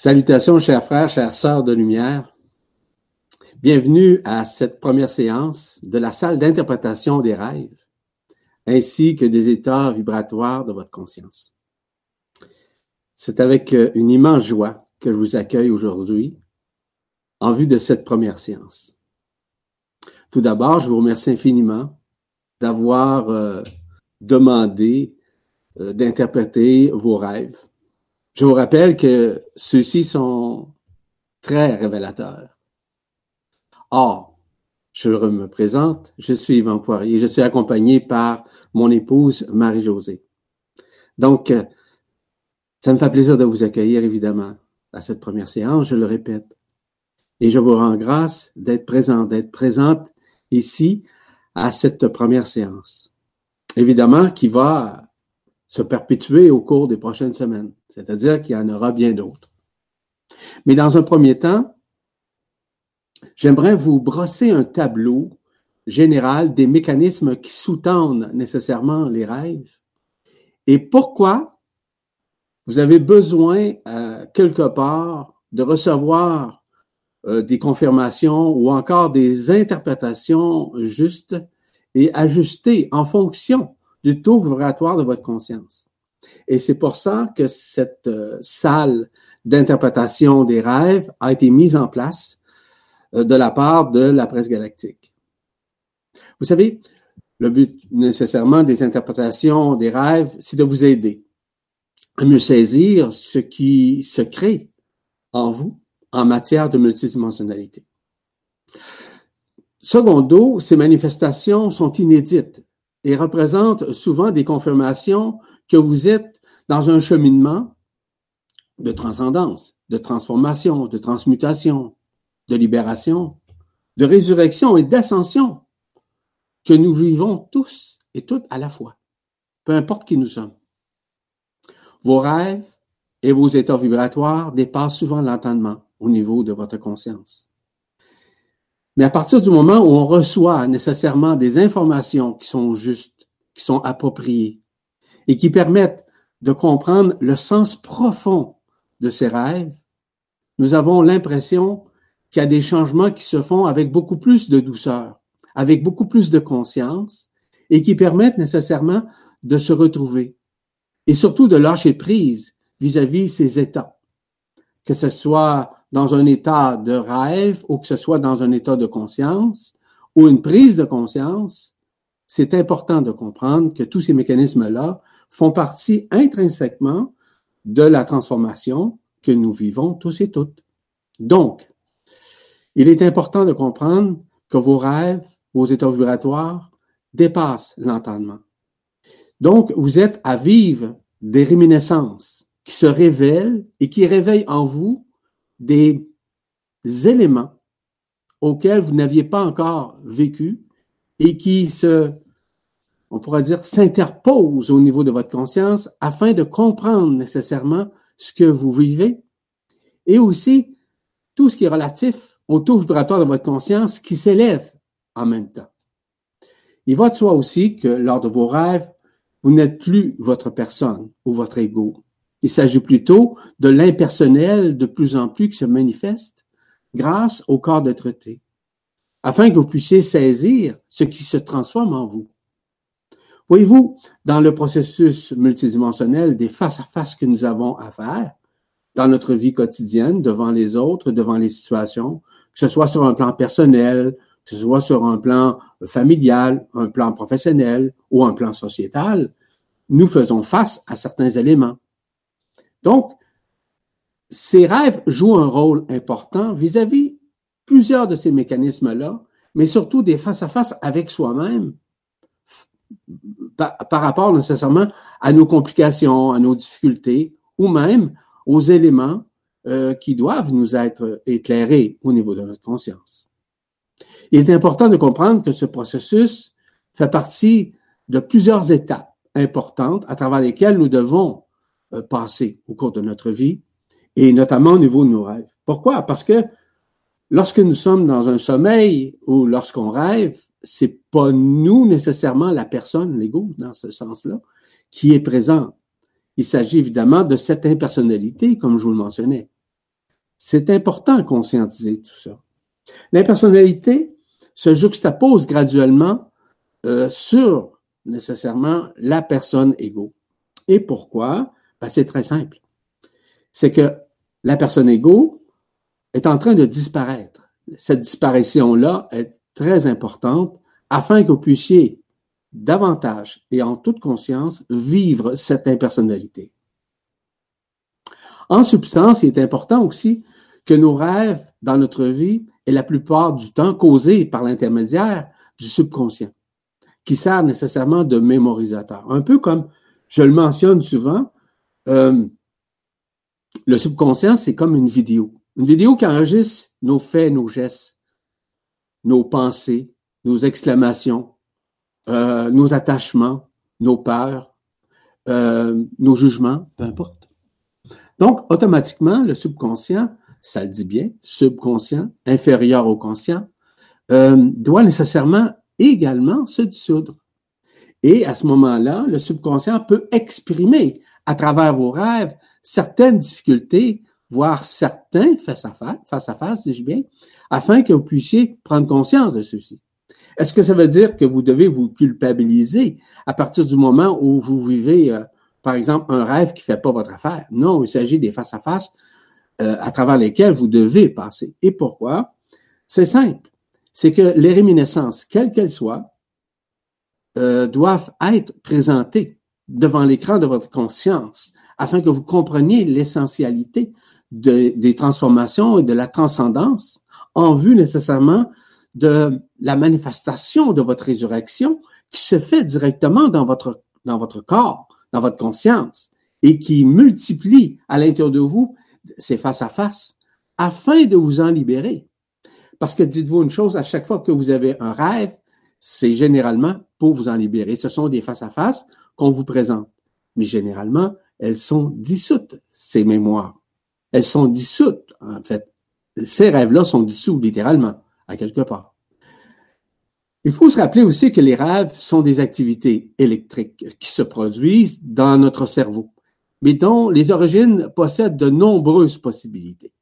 Salutations, chers frères, chères sœurs de lumière. Bienvenue à cette première séance de la salle d'interprétation des rêves, ainsi que des états vibratoires de votre conscience. C'est avec euh, une immense joie que je vous accueille aujourd'hui en vue de cette première séance. Tout d'abord, je vous remercie infiniment d'avoir euh, demandé euh, d'interpréter vos rêves je vous rappelle que ceux-ci sont très révélateurs. Or, je me présente, je suis Yvan Poirier, je suis accompagné par mon épouse Marie-Josée. Donc, euh, ça me fait plaisir de vous accueillir, évidemment, à cette première séance, je le répète. Et je vous rends grâce d'être présent, d'être présente ici à cette première séance. Évidemment, qui va se perpétuer au cours des prochaines semaines, c'est-à-dire qu'il y en aura bien d'autres. Mais dans un premier temps, j'aimerais vous brosser un tableau général des mécanismes qui sous-tendent nécessairement les rêves et pourquoi vous avez besoin euh, quelque part de recevoir euh, des confirmations ou encore des interprétations justes et ajustées en fonction du taux vibratoire de votre conscience. Et c'est pour ça que cette euh, salle d'interprétation des rêves a été mise en place euh, de la part de la presse galactique. Vous savez, le but nécessairement des interprétations des rêves, c'est de vous aider à mieux saisir ce qui se crée en vous en matière de multidimensionnalité. Secondo, ces manifestations sont inédites et représente souvent des confirmations que vous êtes dans un cheminement de transcendance, de transformation, de transmutation, de libération, de résurrection et d'ascension que nous vivons tous et toutes à la fois, peu importe qui nous sommes. Vos rêves et vos états vibratoires dépassent souvent l'entendement au niveau de votre conscience. Mais à partir du moment où on reçoit nécessairement des informations qui sont justes, qui sont appropriées et qui permettent de comprendre le sens profond de ces rêves, nous avons l'impression qu'il y a des changements qui se font avec beaucoup plus de douceur, avec beaucoup plus de conscience et qui permettent nécessairement de se retrouver et surtout de lâcher prise vis-à-vis ces états, que ce soit dans un état de rêve ou que ce soit dans un état de conscience ou une prise de conscience, c'est important de comprendre que tous ces mécanismes-là font partie intrinsèquement de la transformation que nous vivons tous et toutes. Donc, il est important de comprendre que vos rêves, vos états vibratoires dépassent l'entendement. Donc, vous êtes à vivre des réminiscences qui se révèlent et qui réveillent en vous des éléments auxquels vous n'aviez pas encore vécu et qui se, on pourrait dire, s'interposent au niveau de votre conscience afin de comprendre nécessairement ce que vous vivez et aussi tout ce qui est relatif au taux vibratoire de votre conscience qui s'élève en même temps. Il va de soi aussi que lors de vos rêves, vous n'êtes plus votre personne ou votre ego, il s'agit plutôt de l'impersonnel de plus en plus qui se manifeste grâce au corps de traité, afin que vous puissiez saisir ce qui se transforme en vous. Voyez-vous, dans le processus multidimensionnel des face-à-face que nous avons à faire, dans notre vie quotidienne, devant les autres, devant les situations, que ce soit sur un plan personnel, que ce soit sur un plan familial, un plan professionnel ou un plan sociétal, nous faisons face à certains éléments. Donc, ces rêves jouent un rôle important vis-à-vis plusieurs de ces mécanismes-là, mais surtout des face-à-face avec soi-même par, rapport nécessairement à nos complications, à nos difficultés ou même aux éléments euh, qui doivent nous être éclairés au niveau de notre conscience. Il est important de comprendre que ce processus fait partie de plusieurs étapes importantes à travers lesquelles nous devons euh, passé au cours de notre vie et notamment au niveau de nos rêves. Pourquoi? Parce que lorsque nous sommes dans un sommeil ou lorsqu'on rêve, c'est pas nous nécessairement la personne, l'ego, dans ce sens-là, qui est présent. Il s'agit évidemment de cette impersonnalité, comme je vous le mentionnais. C'est important de conscientiser tout ça. L'impersonnalité se juxtapose graduellement euh, sur nécessairement la personne égaux. Et pourquoi? Ben, c'est très simple. C'est que la personne égaux est en train de disparaître. Cette disparition-là est très importante afin que vous puissiez davantage et en toute conscience vivre cette impersonnalité. En substance, il est important aussi que nos rêves dans notre vie est la plupart du temps causés par l'intermédiaire du subconscient, qui sert nécessairement de mémorisateur. Un peu comme je le mentionne souvent, euh, le subconscient, c'est comme une vidéo. Une vidéo qui enregistre nos faits, nos gestes, nos pensées, nos exclamations, euh, nos attachements, nos peurs, euh, nos jugements, peu importe. Donc, automatiquement, le subconscient, ça le dit bien, subconscient, inférieur au conscient, doit nécessairement également se dissoudre. Et à ce moment-là, le subconscient peut exprimer à travers vos rêves certaines difficultés, voire certains face à face, face à face, dis-je bien, afin que vous puissiez prendre conscience de ceci. Est-ce que ça veut dire que vous devez vous culpabiliser à partir du moment où vous vivez, euh, par exemple, un rêve qui ne fait pas votre affaire? Non, il s'agit des face à face euh, à travers lesquels vous devez passer. Et pourquoi? C'est simple. C'est que les réminiscences, quelles qu'elles soient, euh, doivent être présentées devant l'écran de votre conscience afin que vous compreniez l'essentialité des transformations et de la transcendance en vue nécessairement de la manifestation de votre résurrection qui se fait directement dans votre, dans votre corps, dans votre conscience et qui multiplie à l'intérieur de vous c'est face à face, afin de vous en libérer. Parce que dites-vous une chose, à chaque fois que vous avez un rêve, c'est généralement pour vous en libérer. Ce sont des face à face qu'on vous présente. Mais généralement, elles sont dissoutes, ces mémoires. Elles sont dissoutes, en fait. Ces rêves-là sont dissous, littéralement, à quelque part. Il faut se rappeler aussi que les rêves sont des activités électriques qui se produisent dans notre cerveau mais dont les origines possèdent de nombreuses possibilités.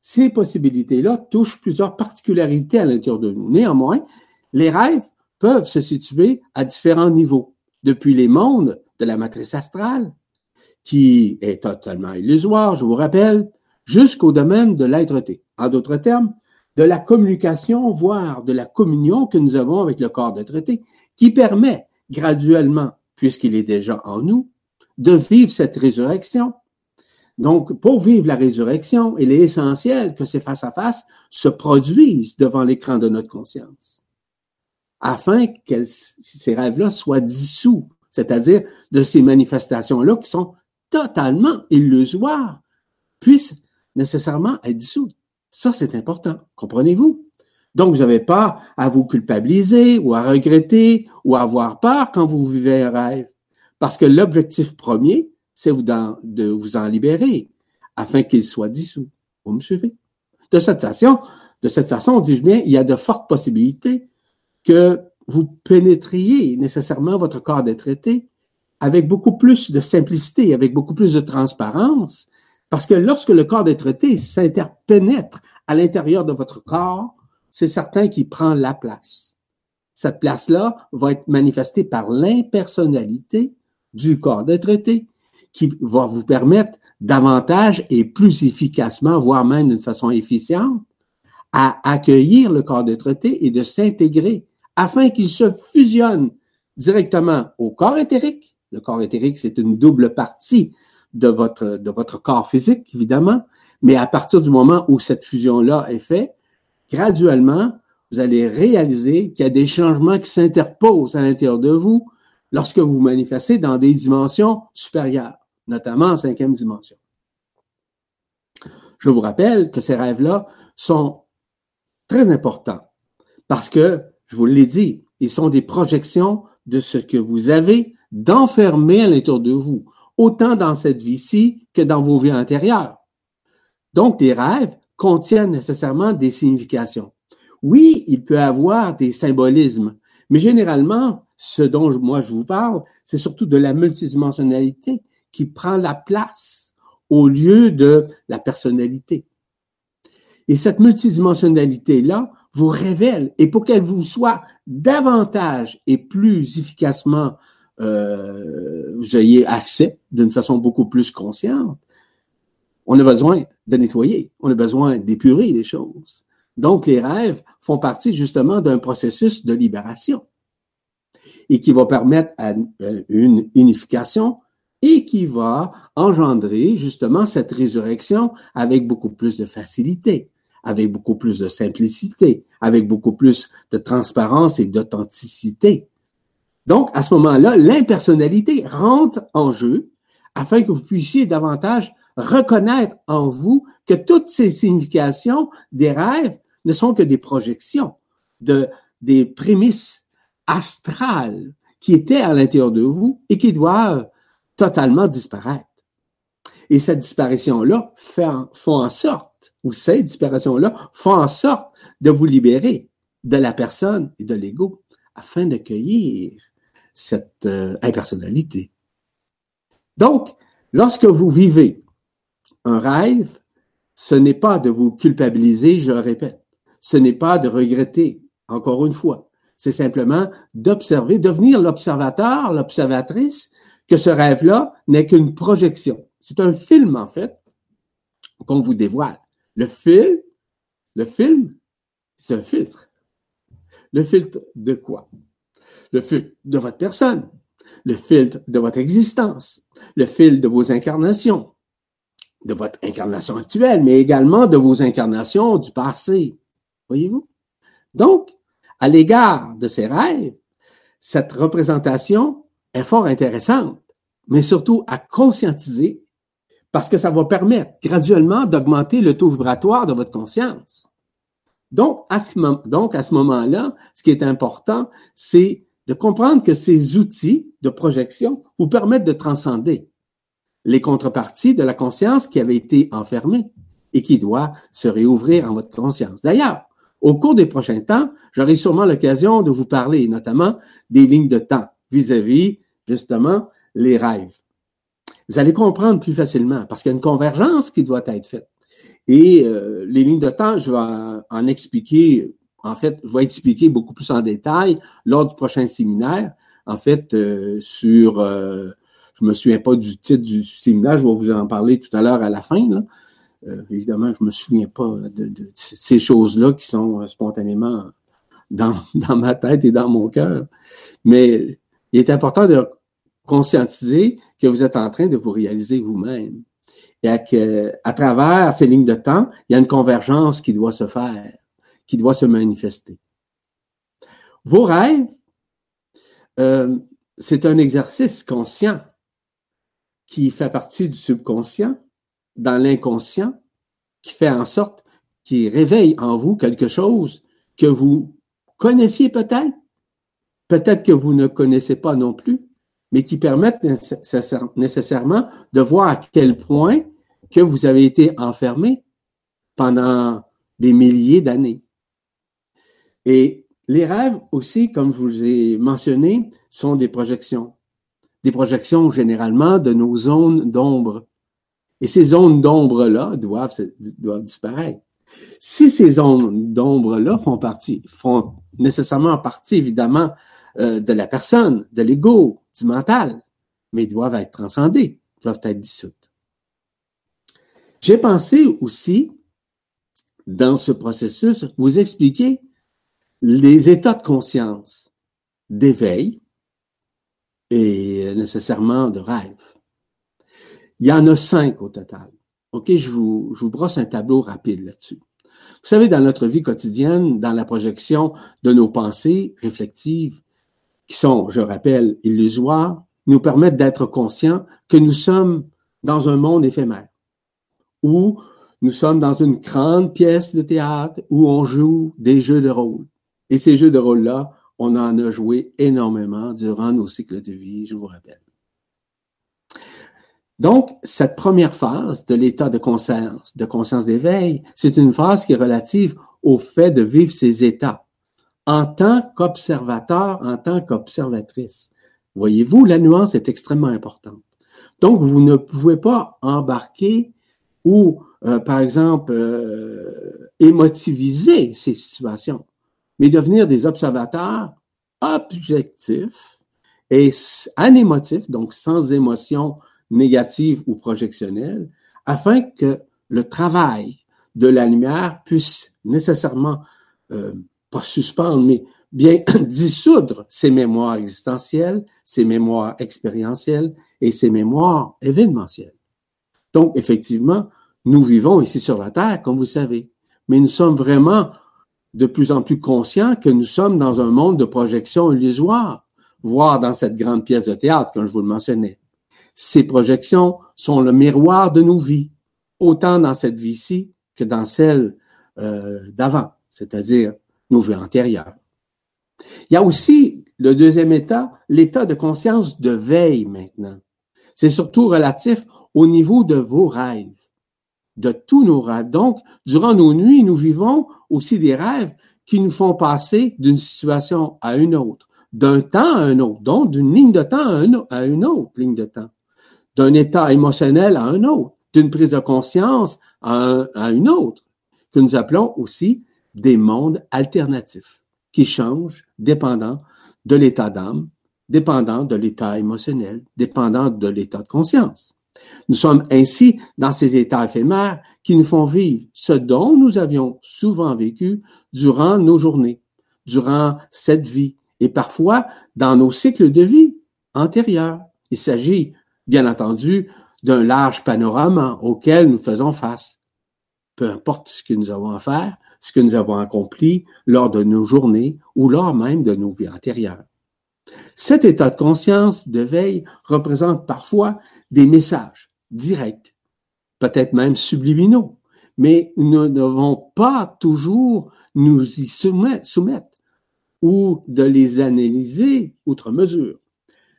Ces possibilités-là touchent plusieurs particularités à l'intérieur de nous. Néanmoins, les rêves peuvent se situer à différents niveaux, depuis les mondes de la matrice astrale, qui est totalement illusoire, je vous rappelle, jusqu'au domaine de l'être-té. En d'autres termes, de la communication, voire de la communion que nous avons avec le corps d'être-té, qui permet graduellement, puisqu'il est déjà en nous, de vivre cette résurrection. Donc, pour vivre la résurrection, il est essentiel que ces face-à-face se produisent devant l'écran de notre conscience, afin que ces rêves-là soient dissous, c'est-à-dire de ces manifestations-là qui sont totalement illusoires, puissent nécessairement être dissous. Ça, c'est important, comprenez-vous? Donc, vous n'avez pas à vous culpabiliser ou à regretter ou à avoir peur quand vous vivez un rêve. Parce que l'objectif premier, c'est de vous en libérer afin qu'il soit dissous. Vous me suivez? De cette façon, de cette façon, dis-je bien, il y a de fortes possibilités que vous pénétriez nécessairement votre corps d'être traité avec beaucoup plus de simplicité, avec beaucoup plus de transparence, parce que lorsque le corps d'être traité s'interpénètre à l'intérieur de votre corps, c'est certain qu'il prend la place. Cette place-là va être manifestée par l'impersonnalité du corps de traité qui va vous permettre davantage et plus efficacement, voire même d'une façon efficiente, à accueillir le corps de traité et de s'intégrer afin qu'il se fusionne directement au corps éthérique. Le corps éthérique, c'est une double partie de votre, de votre corps physique, évidemment, mais à partir du moment où cette fusion-là est faite, graduellement, vous allez réaliser qu'il y a des changements qui s'interposent à l'intérieur de vous lorsque vous manifestez dans des dimensions supérieures, notamment en cinquième dimension. Je vous rappelle que ces rêves-là sont très importants parce que, je vous l'ai dit, ils sont des projections de ce que vous avez d'enfermé à l'intérieur de vous, autant dans cette vie-ci que dans vos vies antérieures. Donc, les rêves contiennent nécessairement des significations. Oui, il peut avoir des symbolismes, mais généralement, ce dont moi je vous parle, c'est surtout de la multidimensionnalité qui prend la place au lieu de la personnalité. Et cette multidimensionnalité-là vous révèle, et pour qu'elle vous soit davantage et plus efficacement, euh, vous ayez accès d'une façon beaucoup plus consciente, on a besoin de nettoyer, on a besoin d'épurer les choses. Donc, les rêves font partie justement d'un processus de libération et qui va permettre euh, une unification et qui va engendrer justement cette résurrection avec beaucoup plus de facilité, avec beaucoup plus de simplicité, avec beaucoup plus de transparence et d'authenticité. Donc, à ce moment-là, l'impersonnalité rentre en jeu afin que vous puissiez davantage reconnaître en vous que toutes ces significations des rêves ne sont que des projections, de, des prémices astrales qui étaient à l'intérieur de vous et qui doivent totalement disparaître. Et cette disparition-là fait font en sorte, ou ces disparitions-là font en sorte de vous libérer de la personne et de l'ego afin d'accueillir cette euh, impersonnalité. Donc, lorsque vous vivez un rêve, ce n'est pas de vous culpabiliser, je le répète. Ce n'est pas de regretter, encore une fois. C'est simplement d'observer, devenir l'observateur, l'observatrice, que ce rêve-là n'est qu'une projection. C'est un film, en fait, qu'on vous dévoile. Le film, le film, c'est un filtre. Le filtre de quoi? Le filtre de votre personne, le filtre de votre existence, le filtre de vos incarnations, de votre incarnation actuelle, mais également de vos incarnations du passé. Voyez-vous? Donc, à l'égard de ces rêves, cette représentation est fort intéressante, mais surtout à conscientiser parce que ça va permettre graduellement d'augmenter le taux vibratoire de votre conscience. Donc, à ce, moment-là, ce qui est important, c'est de comprendre que ces outils de projection vous permettent de transcender les contreparties de la conscience qui avait été enfermée et qui doit se réouvrir en votre conscience. D'ailleurs, au cours des prochains temps, j'aurai sûrement l'occasion de vous parler notamment des lignes de temps vis-à-vis, justement, les rêves. Vous allez comprendre plus facilement parce qu'il y a une convergence qui doit être faite. Et euh, les lignes de temps, je vais en expliquer, en fait, je vais expliquer beaucoup plus en détail lors du prochain séminaire, en fait, euh, sur euh, je me souviens pas du titre du séminaire, je vais vous en parler tout à l'heure à la fin. Euh, évidemment, je me souviens pas de, ces choses-là qui sont spontanément dans, dans ma tête et dans mon cœur. Mais il est important de conscientiser que vous êtes en train de vous réaliser vous-même. Et que, à travers ces lignes de temps, il y a une convergence qui doit se faire, qui doit se manifester. Vos rêves, euh, c'est un exercice conscient qui fait partie du subconscient, dans l'inconscient, qui fait en sorte qu'il réveille en vous quelque chose que vous connaissiez peut-être, peut-être que vous ne connaissez pas non plus, mais qui permettent nécessairement de voir à quel point que vous avez été enfermé pendant des milliers d'années. Et les rêves aussi, comme je vous ai mentionné, sont des projections des projections généralement de nos zones d'ombre. Et ces zones d'ombre-là doivent, doivent disparaître. Si ces zones d'ombre-là font partie, font nécessairement partie, évidemment, euh, de la personne, de l'ego, du mental, mais doivent être transcendées, doivent être dissoutes. J'ai pensé aussi, dans ce processus, vous expliquer les états de conscience d'éveil, et nécessairement de rêve. Il y en a cinq au total. OK, je vous, je vous brosse un tableau rapide là-dessus. Vous savez, dans notre vie quotidienne, dans la projection de nos pensées réflectives, qui sont, je rappelle, illusoires, nous permettent d'être conscients que nous sommes dans un monde éphémère, où nous sommes dans une grande pièce de théâtre où on joue des jeux de rôle. Et ces jeux de rôle-là on en a joué énormément durant nos cycles de vie, je vous rappelle. Donc, cette première phase de l'état de conscience, de conscience d'éveil, c'est une phase qui est relative au fait de vivre ces états en tant qu'observateur, en tant qu'observatrice. Voyez-vous, la nuance est extrêmement importante. Donc, vous ne pouvez pas embarquer ou, euh, par exemple, euh, émotiviser ces situations, mais devenir des observateurs objectifs et anémotifs, donc sans émotion négative ou projectionnelle, afin que le travail de la lumière puisse nécessairement, euh, pas suspendre, mais bien dissoudre ces mémoires existentielles, ces mémoires expérientielles et ces mémoires événementielles. Donc, effectivement, nous vivons ici sur la Terre, comme vous savez, mais nous sommes vraiment de plus en plus conscients que nous sommes dans un monde de projection illusoire, voire dans cette grande pièce de théâtre, comme je vous le mentionnais. Ces projections sont le miroir de nos vies, autant dans cette vie-ci que dans celle euh, d'avant, c'est-à-dire nos vies antérieures. Il y a aussi le deuxième état, l'état de conscience de veille maintenant. C'est surtout relatif au niveau de vos rêves, de tous nos rêves. Donc, durant nos nuits, nous vivons aussi des rêves qui nous font passer d'une situation à une autre, d'un temps à un autre, donc d'une ligne de temps à, une autre ligne de temps, d'un état émotionnel à un autre, d'une prise de conscience à une autre, que nous appelons aussi des mondes alternatifs qui changent dépendant de l'état d'âme, dépendant de l'état émotionnel, dépendant de l'état de conscience. Nous sommes ainsi dans ces états éphémères qui nous font vivre ce dont nous avions souvent vécu durant nos journées, durant cette vie et parfois dans nos cycles de vie antérieurs. Il s'agit, bien entendu, d'un large panorama auquel nous faisons face. Peu importe ce que nous avons à faire, ce que nous avons accompli lors de nos journées ou lors même de nos vies antérieures. Cet état de conscience de veille représente parfois des messages directs, peut-être même subliminaux, mais nous ne devons pas toujours nous y soumettre, ou de les analyser outre mesure.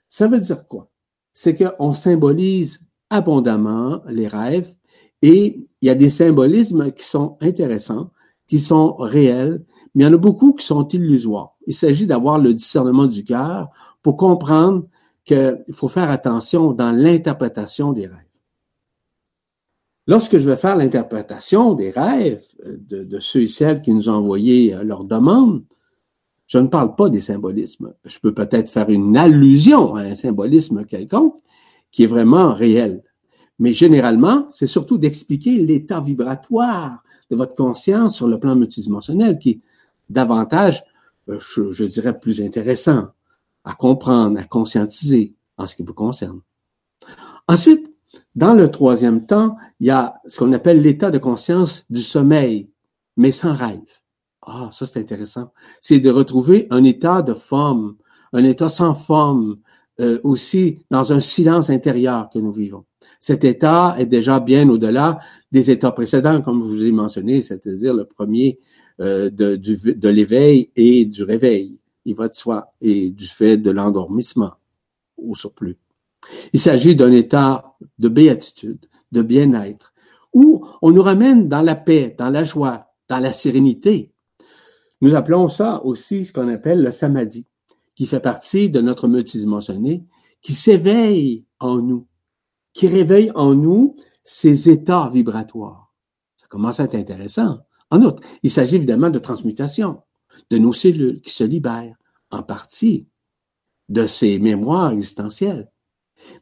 Ça veut dire quoi? C'est qu'on symbolise abondamment les rêves et il y a des symbolismes qui sont intéressants qui sont réels, mais il y en a beaucoup qui sont illusoires. Il s'agit d'avoir le discernement du cœur pour comprendre qu'il faut faire attention dans l'interprétation des rêves. Lorsque je vais faire l'interprétation des rêves de, de, ceux et celles qui nous ont envoyé euh, leur demande, je ne parle pas des symbolismes. Je peux peut-être faire une allusion à un symbolisme quelconque qui est vraiment réel. Mais généralement, c'est surtout d'expliquer l'état vibratoire de votre conscience sur le plan multidimensionnel qui est davantage, euh, je, dirais, plus intéressant à comprendre, à conscientiser en ce qui vous concerne. Ensuite, dans le troisième temps, il y a ce qu'on appelle l'état de conscience du sommeil, mais sans rêve. Ah, ça c'est intéressant. C'est de retrouver un état de forme, un état sans forme, euh, aussi dans un silence intérieur que nous vivons. Cet état est déjà bien au-delà des états précédents, comme je vous ai mentionné, c'est-à-dire le premier euh, de, de l'éveil et du réveil. Il va de soi et du fait de l'endormissement au surplus. Il s'agit d'un état de béatitude, de bien-être, où on nous ramène dans la paix, dans la joie, dans la sérénité. Nous appelons ça aussi ce qu'on appelle le samadhi, qui fait partie de notre multidimensionné, qui s'éveille en nous qui réveille en nous ces états vibratoires. Ça commence à être intéressant. En outre, il s'agit évidemment de transmutation de nos cellules qui se libèrent en partie de ces mémoires existentielles,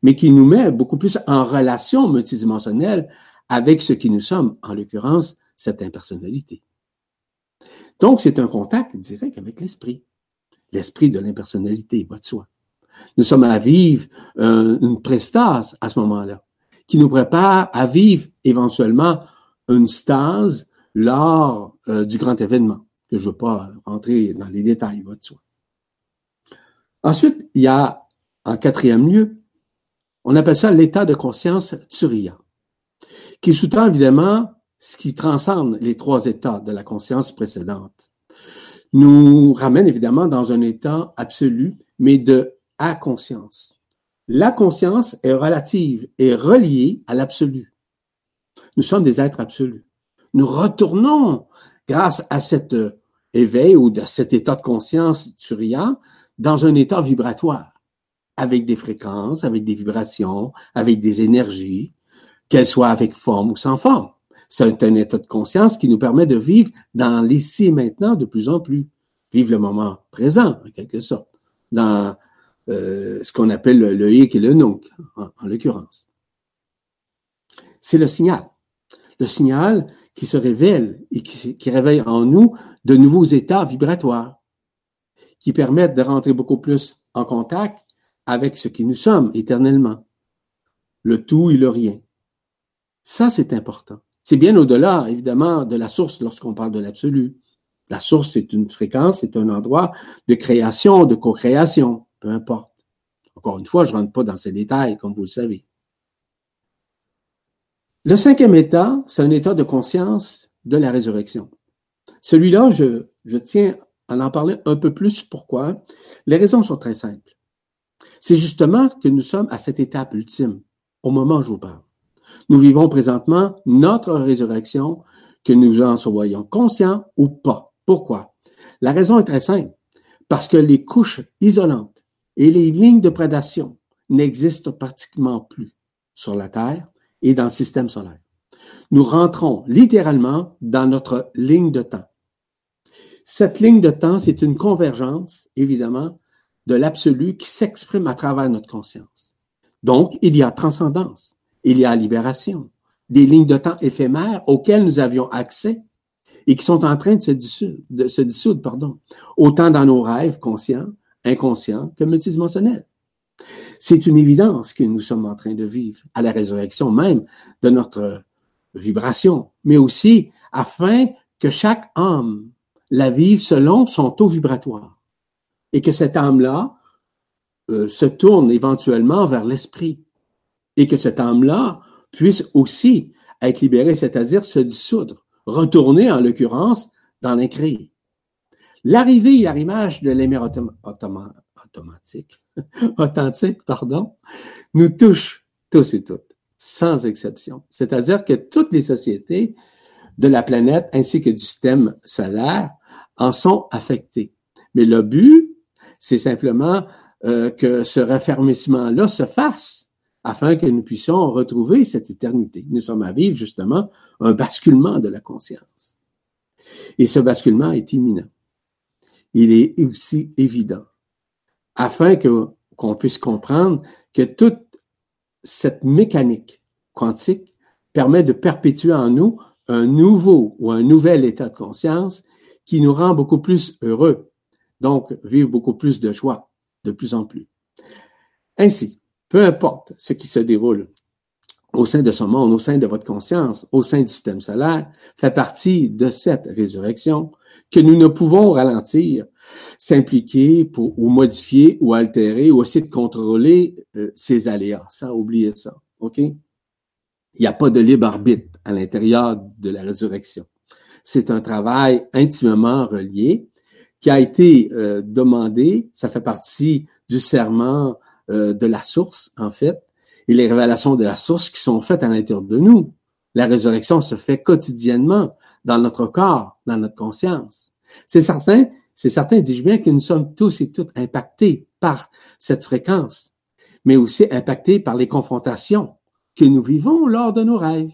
mais qui nous met beaucoup plus en relation multidimensionnelle avec ce qui nous sommes, en l'occurrence, cette impersonnalité. Donc, c'est un contact direct avec l'esprit, l'esprit de l'impersonnalité, va de soi. Nous sommes à vivre euh, une prestase à ce moment-là, qui nous prépare à vivre éventuellement une stase lors euh, du grand événement, que je ne veux pas rentrer dans les détails, va de soi. Ensuite, il y a, en quatrième lieu, on appelle ça l'état de conscience turiya, qui sous-tend évidemment ce qui transcende les trois états de la conscience précédente. Nous ramène évidemment dans un état absolu, mais de à conscience. La conscience est relative et reliée à l'absolu. Nous sommes des êtres absolus. Nous retournons, grâce à cet euh, éveil ou à cet état de conscience turian, dans un état vibratoire, avec des fréquences, avec des vibrations, avec des énergies, qu'elle soit avec forme ou sans forme. C'est un état de conscience qui nous permet de vivre dans l'ici et maintenant de plus en plus. Vivre le moment présent, en quelque sorte, ce qu'on appelle le, hic et le nunc, en, l'occurrence. C'est le signal. Le signal qui se révèle et qui, qui réveille en nous de nouveaux états vibratoires qui permettent de rentrer beaucoup plus en contact avec ce qui nous sommes éternellement. Le tout et le rien. Ça, c'est important. C'est bien au-delà, évidemment, de la source lorsqu'on parle de l'absolu. La source, c'est une fréquence, c'est un endroit de création, de co-création, peu importe. Encore une fois, je ne rentre pas dans ces détails, comme vous le savez. Le cinquième état, c'est un état de conscience de la résurrection. Celui-là, je, tiens à en parler un peu plus. Pourquoi? Les raisons sont très simples. C'est justement que nous sommes à cette étape ultime, au moment où je vous parle. Nous vivons présentement notre résurrection, que nous en soyons conscients ou pas. Pourquoi? La raison est très simple. Parce que les couches isolantes et les lignes de prédation n'existent pratiquement plus sur la Terre et dans le système solaire. Nous rentrons littéralement dans notre ligne de temps. Cette ligne de temps, c'est une convergence, évidemment, de l'absolu qui s'exprime à travers notre conscience. Donc, il y a transcendance il y a libération, des lignes de temps éphémères auxquelles nous avions accès et qui sont en train de se dissoudre, de se dissoudre pardon, autant dans nos rêves conscients, inconscients que multidimensionnels. C'est une évidence que nous sommes en train de vivre à la résurrection même de notre vibration, mais aussi afin que chaque âme la vive selon son taux vibratoire et que cette âme-là euh, se tourne éventuellement vers l'esprit et que cette âme-là puisse aussi être libérée, c'est-à-dire se dissoudre, retourner en l'occurrence dans l'incréé. L'arrivée et l'arrimage de l'émir automatique, authentique, pardon, nous touche tous et toutes, sans exception. C'est-à-dire que toutes les sociétés de la planète ainsi que du système solaire en sont affectées. Mais le but, c'est simplement euh, que ce raffermissement-là se fasse afin que nous puissions retrouver cette éternité. Nous sommes à vivre justement un basculement de la conscience. Et ce basculement est imminent. Il est aussi évident, afin que qu'on puisse comprendre que toute cette mécanique quantique permet de perpétuer en nous un nouveau ou un nouvel état de conscience qui nous rend beaucoup plus heureux, donc vivre beaucoup plus de joie de plus en plus. Ainsi, peu importe ce qui se déroule au sein de ce monde, au sein de votre conscience, au sein du système solaire, fait partie de cette résurrection que nous ne pouvons ralentir, s'impliquer pour ou modifier ou altérer ou essayer de contrôler euh, ces aléas. Ça, oubliez ça. OK? Il n'y a pas de libre arbitre à l'intérieur de la résurrection. C'est un travail intimement relié qui a été euh, demandé, ça fait partie du serment euh, de la source, en fait, et les révélations de la source qui sont faites à l'intérieur de nous. La résurrection se fait quotidiennement dans notre corps, dans notre conscience. C'est certain, c'est certain, dis-je bien, que nous sommes tous et toutes impactés par cette fréquence, mais aussi impactés par les confrontations que nous vivons lors de nos rêves.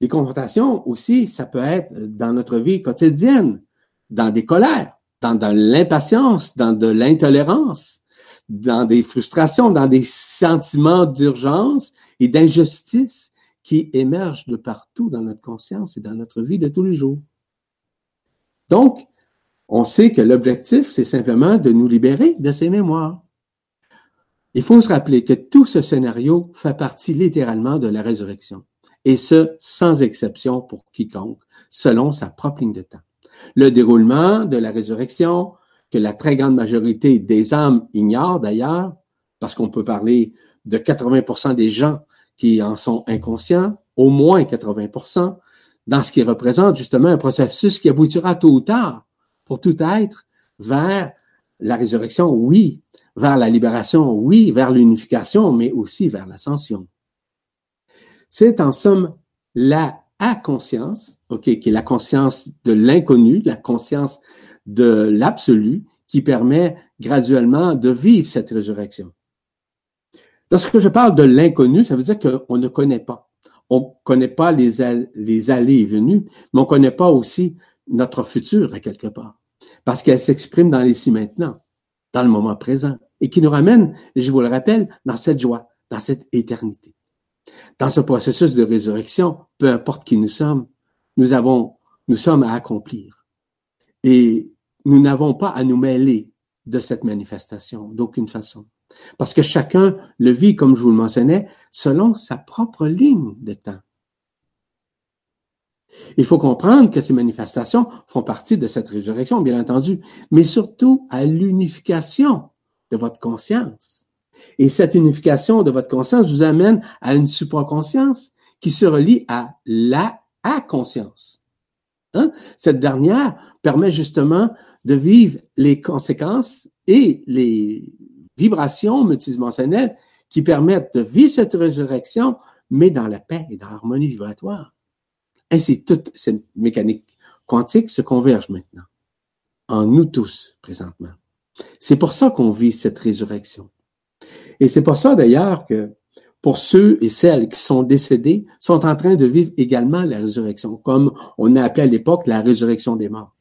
Les confrontations aussi, ça peut être dans notre vie quotidienne, dans des colères, dans de l'impatience, dans de l'intolérance, dans des frustrations, dans des sentiments d'urgence et d'injustice qui émergent de partout dans notre conscience et dans notre vie de tous les jours. Donc, on sait que l'objectif, c'est simplement de nous libérer de ces mémoires. Il faut se rappeler que tout ce scénario fait partie littéralement de la résurrection, et ce, sans exception pour quiconque, selon sa propre ligne de temps. Le déroulement de la résurrection, que la très grande majorité des âmes ignorent d'ailleurs, parce qu'on peut parler de 80% des gens qui en sont inconscients, au moins 80%, dans ce qui représente justement un processus qui aboutira tôt ou tard pour tout être vers la résurrection, oui, vers la libération, oui, vers l'unification, mais aussi vers l'ascension. C'est en somme la à-conscience, OK, qui est la conscience de l'inconnu, la conscience de l'absolu qui permet graduellement de vivre cette résurrection. Lorsque je parle de l'inconnu, ça veut dire qu'on ne connaît pas. on connaît pas les, allées et venues, mais on connaît pas aussi notre futur à quelque part. Parce qu'elle s'exprime dans si maintenant, dans le moment présent, et qui nous ramène, je vous le rappelle, dans cette joie, dans cette éternité. Dans ce processus de résurrection, peu importe qui nous sommes, nous avons, nous sommes à accomplir. Et nous n'avons pas à nous mêler de cette manifestation d'aucune façon. Parce que chacun le vit, comme je vous le mentionnais, selon sa propre ligne de temps. Il faut comprendre que ces manifestations font partie de cette résurrection, bien entendu, mais surtout à l'unification de votre conscience. Et cette unification de votre conscience vous amène à une supraconscience qui se relie à la conscience. Hein? Cette dernière permet justement de vivre les conséquences et les vibrations multidimensionnelles qui permettent de vivre cette résurrection, mais dans la paix et dans l'harmonie vibratoire. Ainsi, toutes ces mécaniques quantiques se convergent maintenant en nous tous présentement. C'est pour ça qu'on vit cette résurrection. Et c'est pour ça d'ailleurs que pour ceux et celles qui sont décédés, sont en train de vivre également la résurrection, comme on a appelé à l'époque la résurrection des morts.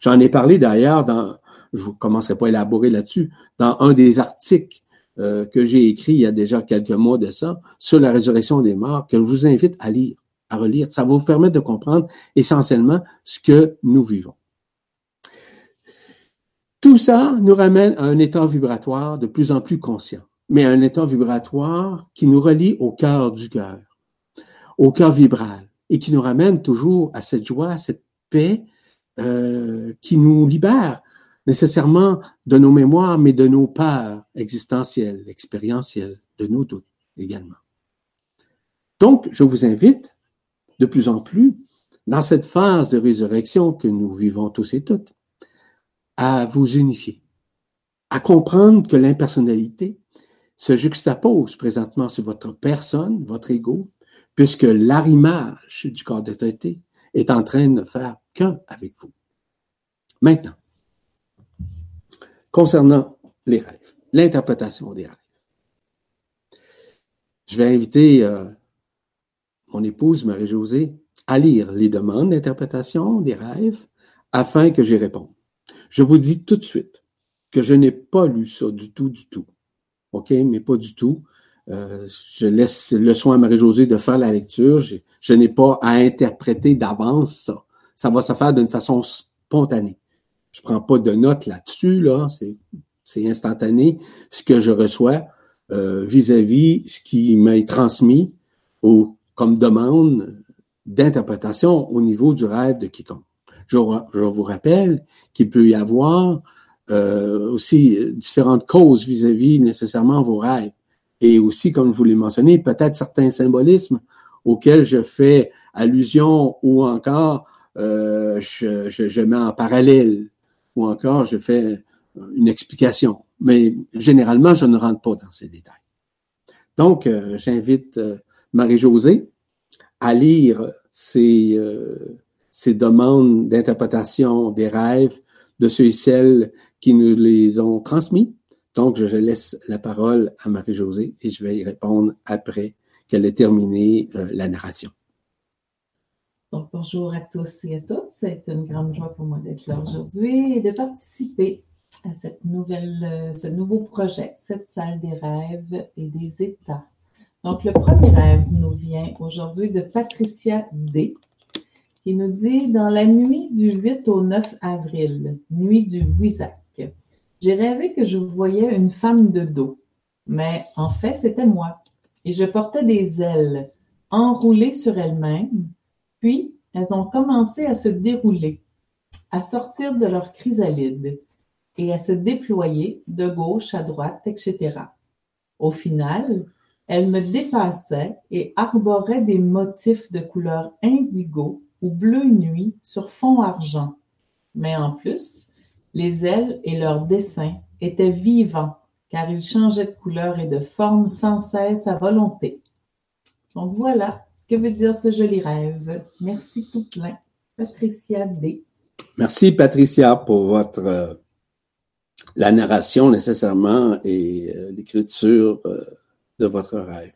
J'en ai parlé d'ailleurs dans, je ne commencerai pas à élaborer là-dessus, dans un des articles euh, que j'ai écrit il y a déjà quelques mois de ça, sur la résurrection des morts, que je vous invite à lire, à relire. Ça va vous permettre de comprendre essentiellement ce que nous vivons. Tout ça nous ramène à un état vibratoire de plus en plus conscient mais un état vibratoire qui nous relie au cœur du cœur, au cœur vibral, et qui nous ramène toujours à cette joie, à cette paix euh, qui nous libère nécessairement de nos mémoires, mais de nos peurs existentielles, expérientielles, de nos doutes également. Donc, je vous invite de plus en plus, dans cette phase de résurrection que nous vivons tous et toutes, à vous unifier, à comprendre que l'impersonnalité, se juxtapose présentement sur votre personne, votre ego, puisque l'arrimage du corps de traité est en train de faire qu'un avec vous. Maintenant, concernant les rêves, l'interprétation des rêves. Je vais inviter euh, mon épouse Marie-Josée à lire les demandes d'interprétation des rêves afin que j'y réponde. Je vous dis tout de suite que je n'ai pas lu ça du tout, du tout. OK, mais pas du tout. Euh, je laisse le soin à Marie-Josée de faire la lecture. Je, n'ai pas à interpréter d'avance ça. Ça va se faire d'une façon spontanée. Je prends pas de notes là-dessus, là. C'est instantané. Ce que je reçois euh, vis-à-vis ce qui m'est transmis ou comme demande d'interprétation au niveau du rêve de quiconque. Je, je vous rappelle qu'il peut y avoir euh, aussi différentes causes vis-à-vis nécessairement vos rêves. Et aussi, comme vous l'ai mentionné, peut-être certains symbolismes auxquels je fais allusion ou encore euh, je, je, je, mets en parallèle ou encore je fais une explication. Mais généralement, je ne rentre pas dans ces détails. Donc, euh, j'invite euh, Marie-Josée à lire ces, euh, ces demandes d'interprétation des rêves de ceux et celles qui nous les ont transmis. Donc, je laisse la parole à Marie-Josée et je vais y répondre après qu'elle ait terminé la narration. Bonjour à tous et à toutes. C'est une grande joie pour moi d'être là aujourd'hui et de participer à cette nouvelle, euh, ce nouveau projet, cette salle des rêves et des états. Donc, le premier rêve nous vient aujourd'hui de Patricia D qui nous dit Dans la nuit du 8 au 9 avril, nuit du Wisac, j'ai rêvé que je voyais une femme de dos, mais en fait, c'était moi. Et je portais des ailes enroulées sur elles-mêmes, puis elles ont commencé à se dérouler, à sortir de leur chrysalide et à se déployer de gauche à droite, etc. Au final, elles me dépassaient et arboraient des motifs de couleur indigo ou bleu nuit sur fond argent. Mais en plus, les ailes et leurs dessins étaient vivants, car ils changeaient de couleur et de forme sans cesse à volonté. Donc voilà, que veut dire ce joli rêve? Merci tout plein. Patricia D. Merci Patricia pour votre euh, la narration nécessairement et euh, l'écriture euh, de votre rêve.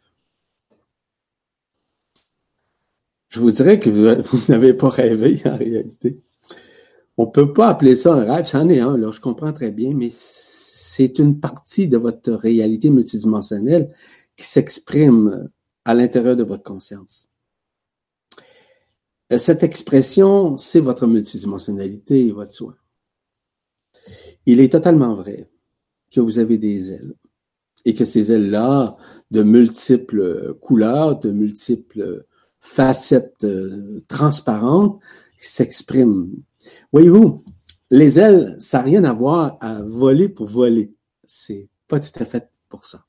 je vous dirais que vous, n'avez pas rêvé en réalité. On peut pas appeler ça un rêve, c'en est un, je comprends très bien, mais c'est une partie de votre réalité multidimensionnelle qui s'exprime à l'intérieur de votre conscience. Euh, cette expression, c'est votre multidimensionnalité et votre soi. Il est totalement vrai que vous avez des ailes et que ces ailes-là, de multiples couleurs, de multiples facettes euh, transparentes, s'expriment. Voyez-vous, les ailes, ça n'a rien à voir à voler pour voler. C'est pas tout à fait pour ça.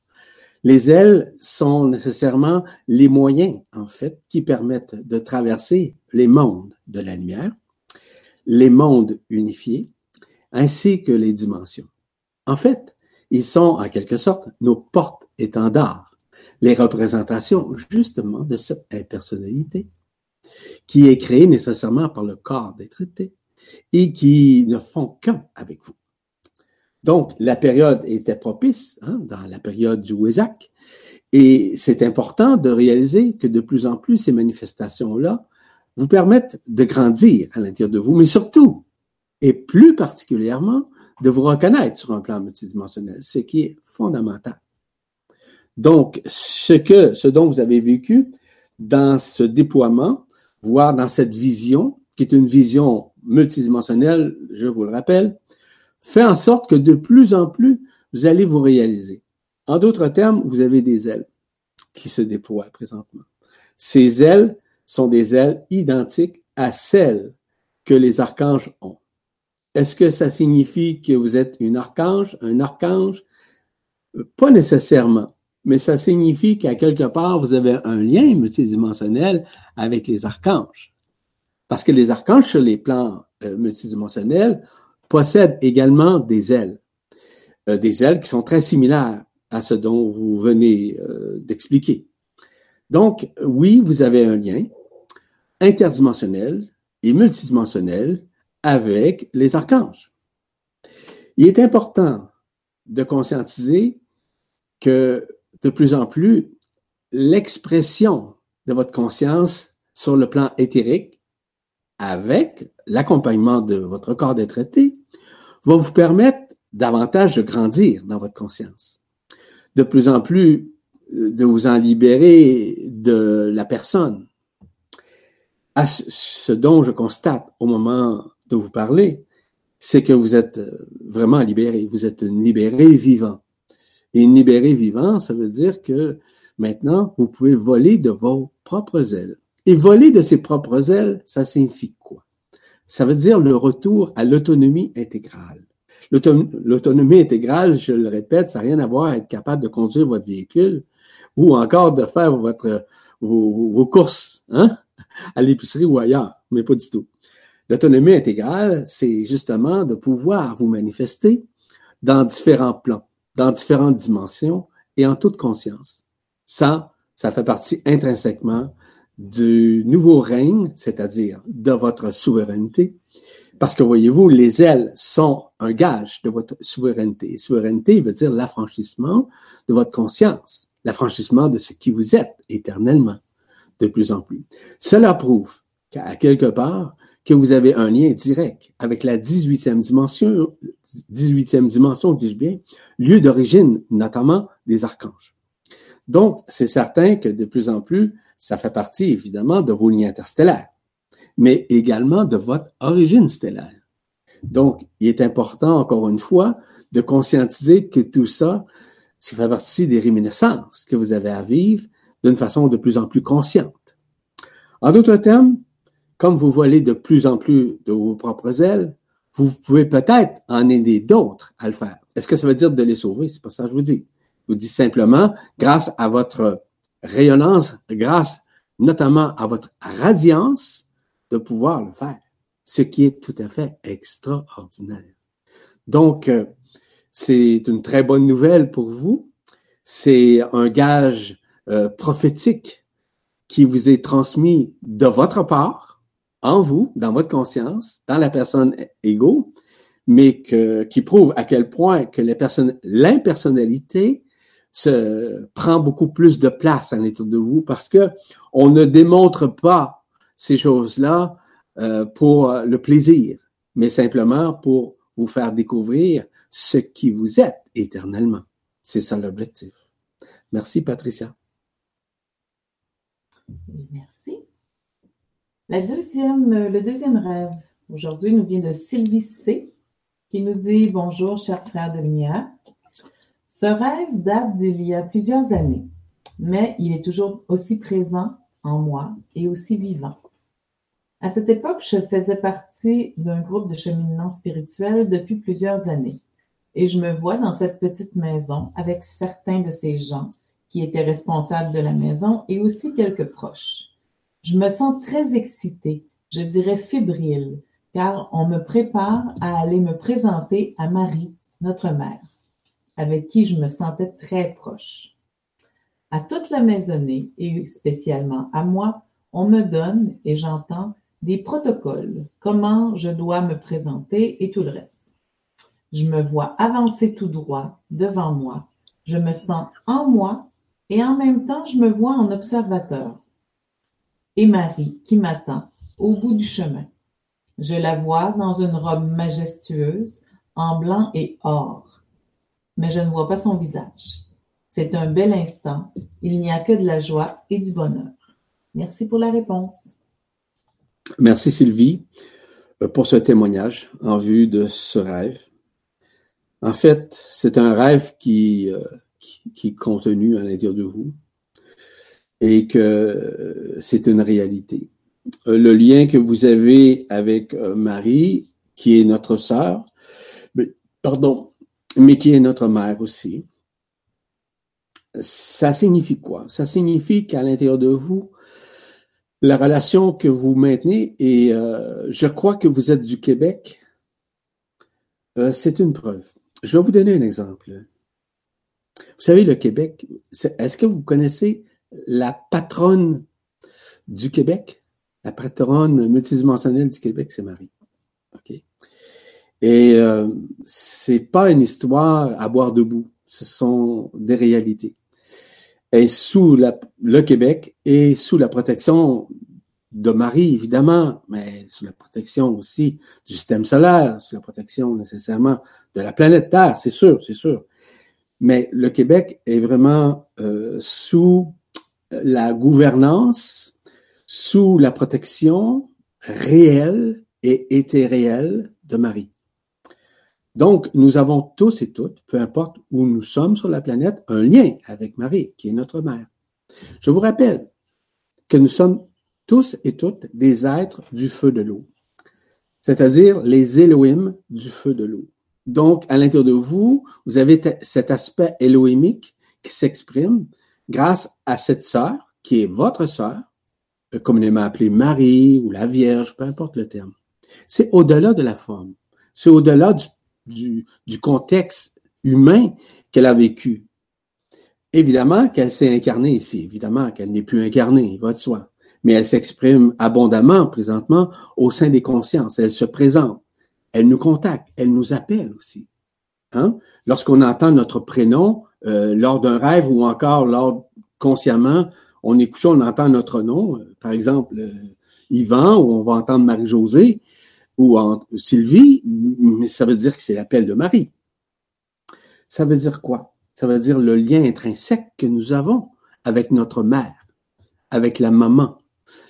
Les ailes sont nécessairement les moyens, en fait, qui permettent de traverser les mondes de la lumière, les mondes unifiés, ainsi que les dimensions. En fait, ils sont en quelque sorte nos portes-étendards, les représentations justement de cette impersonnalité qui est créée nécessairement par le corps des traités et qui ne font qu'un avec vous. Donc, la période était propice, hein, dans la période du Wézac, et c'est important de réaliser que de plus en plus ces manifestations-là vous permettent de grandir à l'intérieur de vous, mais surtout, et plus particulièrement, de vous reconnaître sur un plan multidimensionnel, ce qui est fondamental. Donc, ce que, ce dont vous avez vécu dans ce déploiement, voire dans cette vision, qui est une vision multidimensionnelle, je vous le rappelle, fait en sorte que de plus en plus, vous allez vous réaliser. En d'autres termes, vous avez des ailes qui se déploient présentement. Ces ailes sont des ailes identiques à celles que les archanges ont. Est-ce que ça signifie que vous êtes une archange, un archange? Pas nécessairement, mais ça signifie qu'à quelque part, vous avez un lien multidimensionnel avec les archanges. Parce que les archanges sur les plans euh, multidimensionnels possèdent également des ailes. Euh, des ailes qui sont très similaires à ce dont vous venez euh, d'expliquer. Donc, oui, vous avez un lien interdimensionnel et multidimensionnel avec les archanges. Il est important de conscientiser que de plus en plus, l'expression de votre conscience sur le plan éthérique, avec l'accompagnement de votre corps des traités, va vous permettre davantage de grandir dans votre conscience. De plus en plus, euh, de vous en libérer de la personne. À ce dont je constate au moment de vous parler, c'est que vous êtes euh, vraiment libéré. Vous êtes un libéré vivant. Et une libéré vivant, ça veut dire que maintenant, vous pouvez voler de vos propres ailes. Et voler de ses propres ailes, ça signifie quoi? Ça veut dire le retour à l'autonomie intégrale. L'autonomie intégrale, je le répète, ça n'a rien à voir à être capable de conduire votre véhicule ou encore de faire votre, vos, courses hein, à l'épicerie ou ailleurs, mais pas du tout. L'autonomie intégrale, c'est justement de pouvoir vous manifester dans différents plans, dans différentes dimensions et en toute conscience. Ça, ça fait partie intrinsèquement du nouveau règne, c'est-à-dire de votre souveraineté, parce que voyez-vous, les ailes sont un gage de votre souveraineté. Souveraineté veut dire l'affranchissement de votre conscience, l'affranchissement de ce qui vous êtes éternellement, de plus en plus. Cela prouve qu'à quelque part, que vous avez un lien direct avec la 18e dimension, 18e dimension, dis-je bien, lieu d'origine notamment des archanges. Donc, c'est certain que de plus en plus, ça fait partie évidemment de vos liens interstellaires mais également de votre origine stellaire. Donc, il est important, encore une fois, de conscientiser que tout ça, ça fait partie des réminiscences que vous avez à vivre d'une façon de plus en plus consciente. En d'autres termes, comme vous volez de plus en plus de vos propres ailes, vous pouvez peut-être en aider d'autres à le faire. Est-ce que ça veut dire de les sauver? C'est pas ça que je vous dis. Je vous dis simplement, grâce à votre rayonnance, grâce notamment à votre radiance, de pouvoir le faire, ce qui est tout à fait extraordinaire. Donc, euh, c'est une très bonne nouvelle pour vous. C'est un gage euh, prophétique qui vous est transmis de votre part, en vous, dans votre conscience, dans la personne égaux, mais qui prouve à quel point que l'impersonnalité se prend beaucoup plus de place à l'intérieur de vous parce que on ne démontre pas ces choses-là euh, pour le plaisir, mais simplement pour vous faire découvrir ce qui vous êtes éternellement. C'est ça l'objectif. Merci, Patricia. Merci. La deuxième, le deuxième rêve aujourd'hui nous vient de Sylvie C qui nous dit Bonjour, chers frères de lumière. Ce rêve date d'il y a plusieurs années, mais il est toujours aussi présent en moi et aussi vivant. À cette époque, je faisais partie d'un groupe de cheminement spirituel depuis plusieurs années et je me vois dans cette petite maison avec certains de ces gens qui étaient responsables de la maison et aussi quelques proches. Je me sens très excitée, je dirais fébrile, car on me prépare à aller me présenter à Marie, notre mère, avec qui je me sentais très proche. À toute la maisonnée, et spécialement à moi, on me donne, et j'entends, des protocoles, comment je dois me présenter et tout le reste. Je me vois avancer tout droit devant moi. Je me sens en moi et en même temps, je me vois en observateur. Et Marie qui m'attend au bout du chemin. Je la vois dans une robe majestueuse, en blanc et or. Mais je ne vois pas son visage. C'est un bel instant. Il n'y a que de la joie et du bonheur. Merci pour la réponse. Merci Sylvie euh, pour ce témoignage en vue de ce rêve. En fait, c'est un rêve qui, euh, qui, est contenu à l'intérieur de vous et que euh, c'est une réalité. Le lien que vous avez avec Marie, qui est notre sœur, pardon, mais qui est notre mère aussi, ça signifie quoi? Ça signifie qu'à l'intérieur de vous, la relation que vous maintenez, et euh, je crois que vous êtes du Québec, euh, c'est une preuve. Je vais vous donner un exemple. Vous savez, le Québec, est-ce que vous connaissez la patronne du Québec? La patronne multidimensionnelle du Québec, c'est Marie. Et euh, c'est pas une histoire à boire debout. Ce sont des réalités est sous le Québec et sous la protection de Marie, évidemment, mais sous la protection aussi du système solaire, sous la protection nécessairement de la planète Terre, c'est sûr, c'est sûr. Mais le Québec est vraiment euh, sous la gouvernance, sous la protection réelle et éthéréelle de Marie. Donc, nous avons tous et toutes, peu importe où nous sommes sur la planète, un lien avec Marie, qui est notre mère. Je vous rappelle que nous sommes tous et toutes des êtres du feu de l'eau, c'est-à-dire les Elohim du feu de l'eau. Donc, à l'intérieur de vous, vous avez cet aspect élohimique qui s'exprime grâce à cette sœur, qui est votre sœur, euh, communément appelée Marie ou la Vierge, peu importe le terme. C'est au-delà de la forme. C'est au-delà du du, contexte humain qu'elle a vécu. Évidemment qu'elle s'est incarnée ici, évidemment qu'elle n'est plus incarnée, il va de soi, mais elle s'exprime abondamment présentement au sein des consciences, elle se présente, elle nous contacte, elle nous appelle aussi. Hein? Lorsqu'on entend notre prénom euh, lors d'un rêve ou encore lors consciemment, on est couché, on entend notre nom, euh, par exemple euh, Yvan, ou on va entendre Marie-Josée, ou en Sylvie, mais ça veut dire que c'est l'appel de Marie. Ça veut dire quoi? Ça veut dire le lien intrinsèque que nous avons avec notre mère, avec la maman.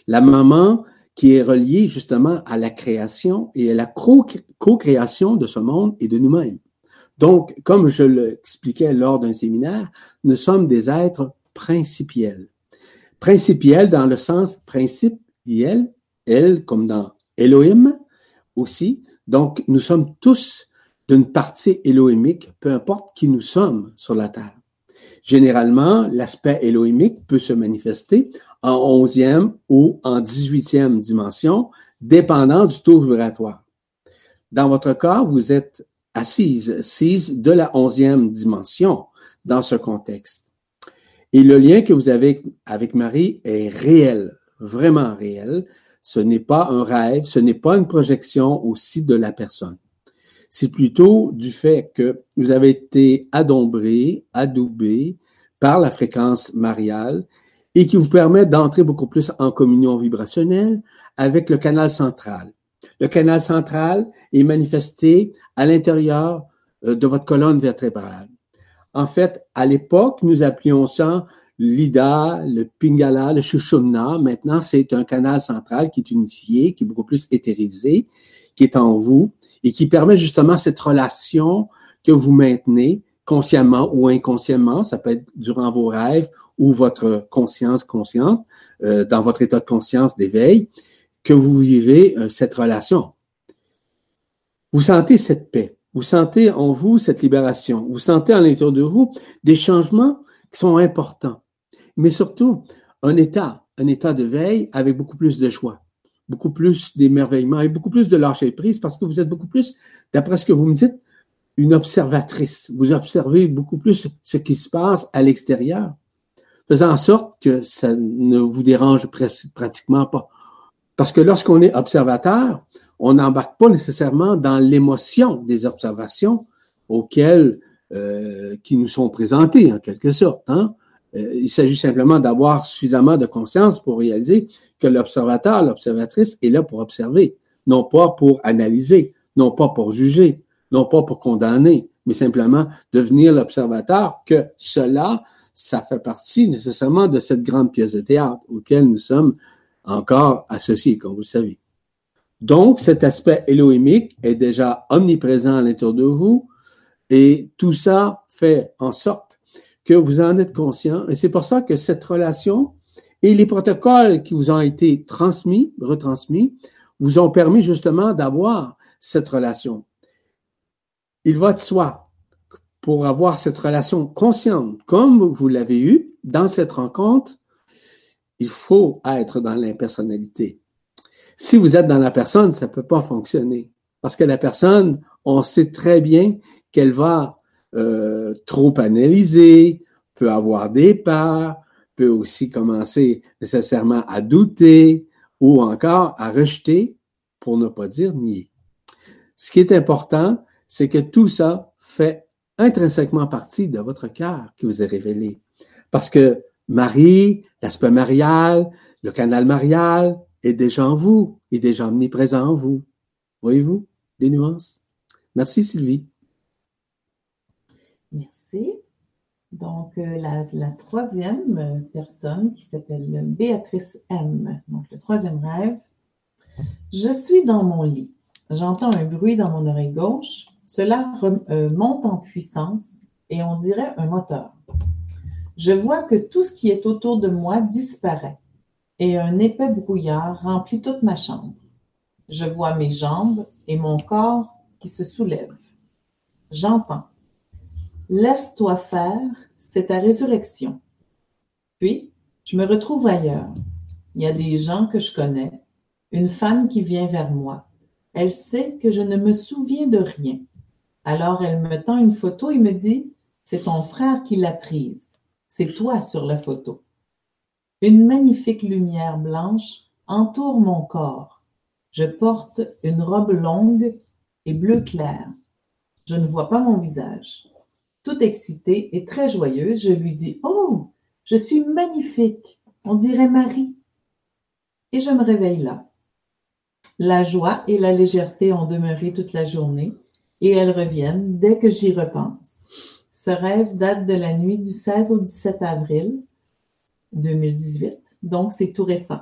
La maman qui est reliée justement à la création et à la co-création de ce monde et de nous-mêmes. Donc, comme je l'expliquais lors d'un séminaire, nous sommes des êtres principiels. Principiels dans le sens principe, elle, elle comme dans Elohim, Donc, nous sommes tous d'une partie élohimique, peu importe qui nous sommes sur la Terre. Généralement, l'aspect élohimique peut se manifester en onzième ou en dix-huitième dimension, dépendant du taux vibratoire. Dans votre cas, vous êtes assise, assise de la onzième dimension dans ce contexte. Et le lien que vous avez avec Marie est réel, vraiment réel. Ce n'est pas un rêve, ce n'est pas une projection aussi de la personne. C'est plutôt du fait que vous avez été adombré, adoubé par la fréquence mariale et qui vous permet d'entrer beaucoup plus en communion vibrationnelle avec le canal central. Le canal central est manifesté à l'intérieur euh, de votre colonne vertébrale. En fait, à l'époque, nous appelions ça l'Ida, le Pingala, le Shushumna. Maintenant, c'est un canal central qui est unifié, qui est beaucoup plus éthérisé, qui est en vous et qui permet justement cette relation que vous maintenez consciemment ou inconsciemment. Ça peut être durant vos rêves ou votre conscience consciente, euh, dans votre état de conscience d'éveil, que vous vivez euh, cette relation. Vous sentez cette paix. Vous sentez en vous cette libération. Vous sentez à l'intérieur de vous des changements qui sont importants mais surtout un état, un état de veille avec beaucoup plus de joie, beaucoup plus d'émerveillement et beaucoup plus de lâcher prise parce que vous êtes beaucoup plus, d'après ce que vous me dites, une observatrice. Vous observez beaucoup plus ce qui se passe à l'extérieur, faisant en sorte que ça ne vous dérange pratiquement pas. Parce que lorsqu'on est observateur, on n'embarque pas nécessairement dans l'émotion des observations auxquelles euh, qui nous sont présentées en quelque sorte. Hein? Euh, il s'agit simplement d'avoir suffisamment de conscience pour réaliser que l'observateur, l'observatrice est là pour observer, non pas pour analyser, non pas pour juger, non pas pour condamner, mais simplement devenir l'observateur que cela, ça fait partie nécessairement de cette grande pièce de théâtre auquel nous sommes encore associés, comme vous le savez. Donc, cet aspect élohimique est déjà omniprésent à l'intérieur de vous et tout ça fait en sorte que vous en êtes conscient. Et c'est pour ça que cette relation et les protocoles qui vous ont été transmis, retransmis, vous ont permis justement d'avoir cette relation. Il va de soi, pour avoir cette relation consciente, comme vous l'avez eu dans cette rencontre, il faut être dans l'impersonnalité. Si vous êtes dans la personne, ça ne peut pas fonctionner. Parce que la personne, on sait très bien qu'elle va euh, trop analyser, peut avoir des peurs, peut aussi commencer nécessairement à douter ou encore à rejeter, pour ne pas dire nier. Ce qui est important, c'est que tout ça fait intrinsèquement partie de votre cœur qui vous est révélé. Parce que Marie, l'aspect marial, le canal marial est déjà en vous, est déjà omniprésent en vous. Voyez-vous les nuances? Merci Sylvie. Merci. Donc, euh, la, troisième personne qui s'appelle Béatrice M. Donc, le troisième rêve. Je suis dans mon lit. J'entends un bruit dans mon oreille gauche. Cela euh, monte en puissance et on dirait un moteur. Je vois que tout ce qui est autour de moi disparaît et un épais brouillard remplit toute ma chambre. Je vois mes jambes et mon corps qui se soulèvent. J'entends. Laisse-toi faire, c'est ta résurrection. Puis, je me retrouve ailleurs. Il y a des gens que je connais, une femme qui vient vers moi. Elle sait que je ne me souviens de rien. Alors elle me tend une photo et me dit, c'est ton frère qui l'a prise. C'est toi sur la photo. Une magnifique lumière blanche entoure mon corps. Je porte une robe longue et bleu clair. Je ne vois pas mon visage. Excitée et très joyeuse, je lui dis Oh, je suis magnifique, on dirait Marie. Et je me réveille là. La joie et la légèreté ont demeuré toute la journée et elles reviennent dès que j'y repense. Ce rêve date de la nuit du 16 au 17 avril 2018, donc c'est tout récent.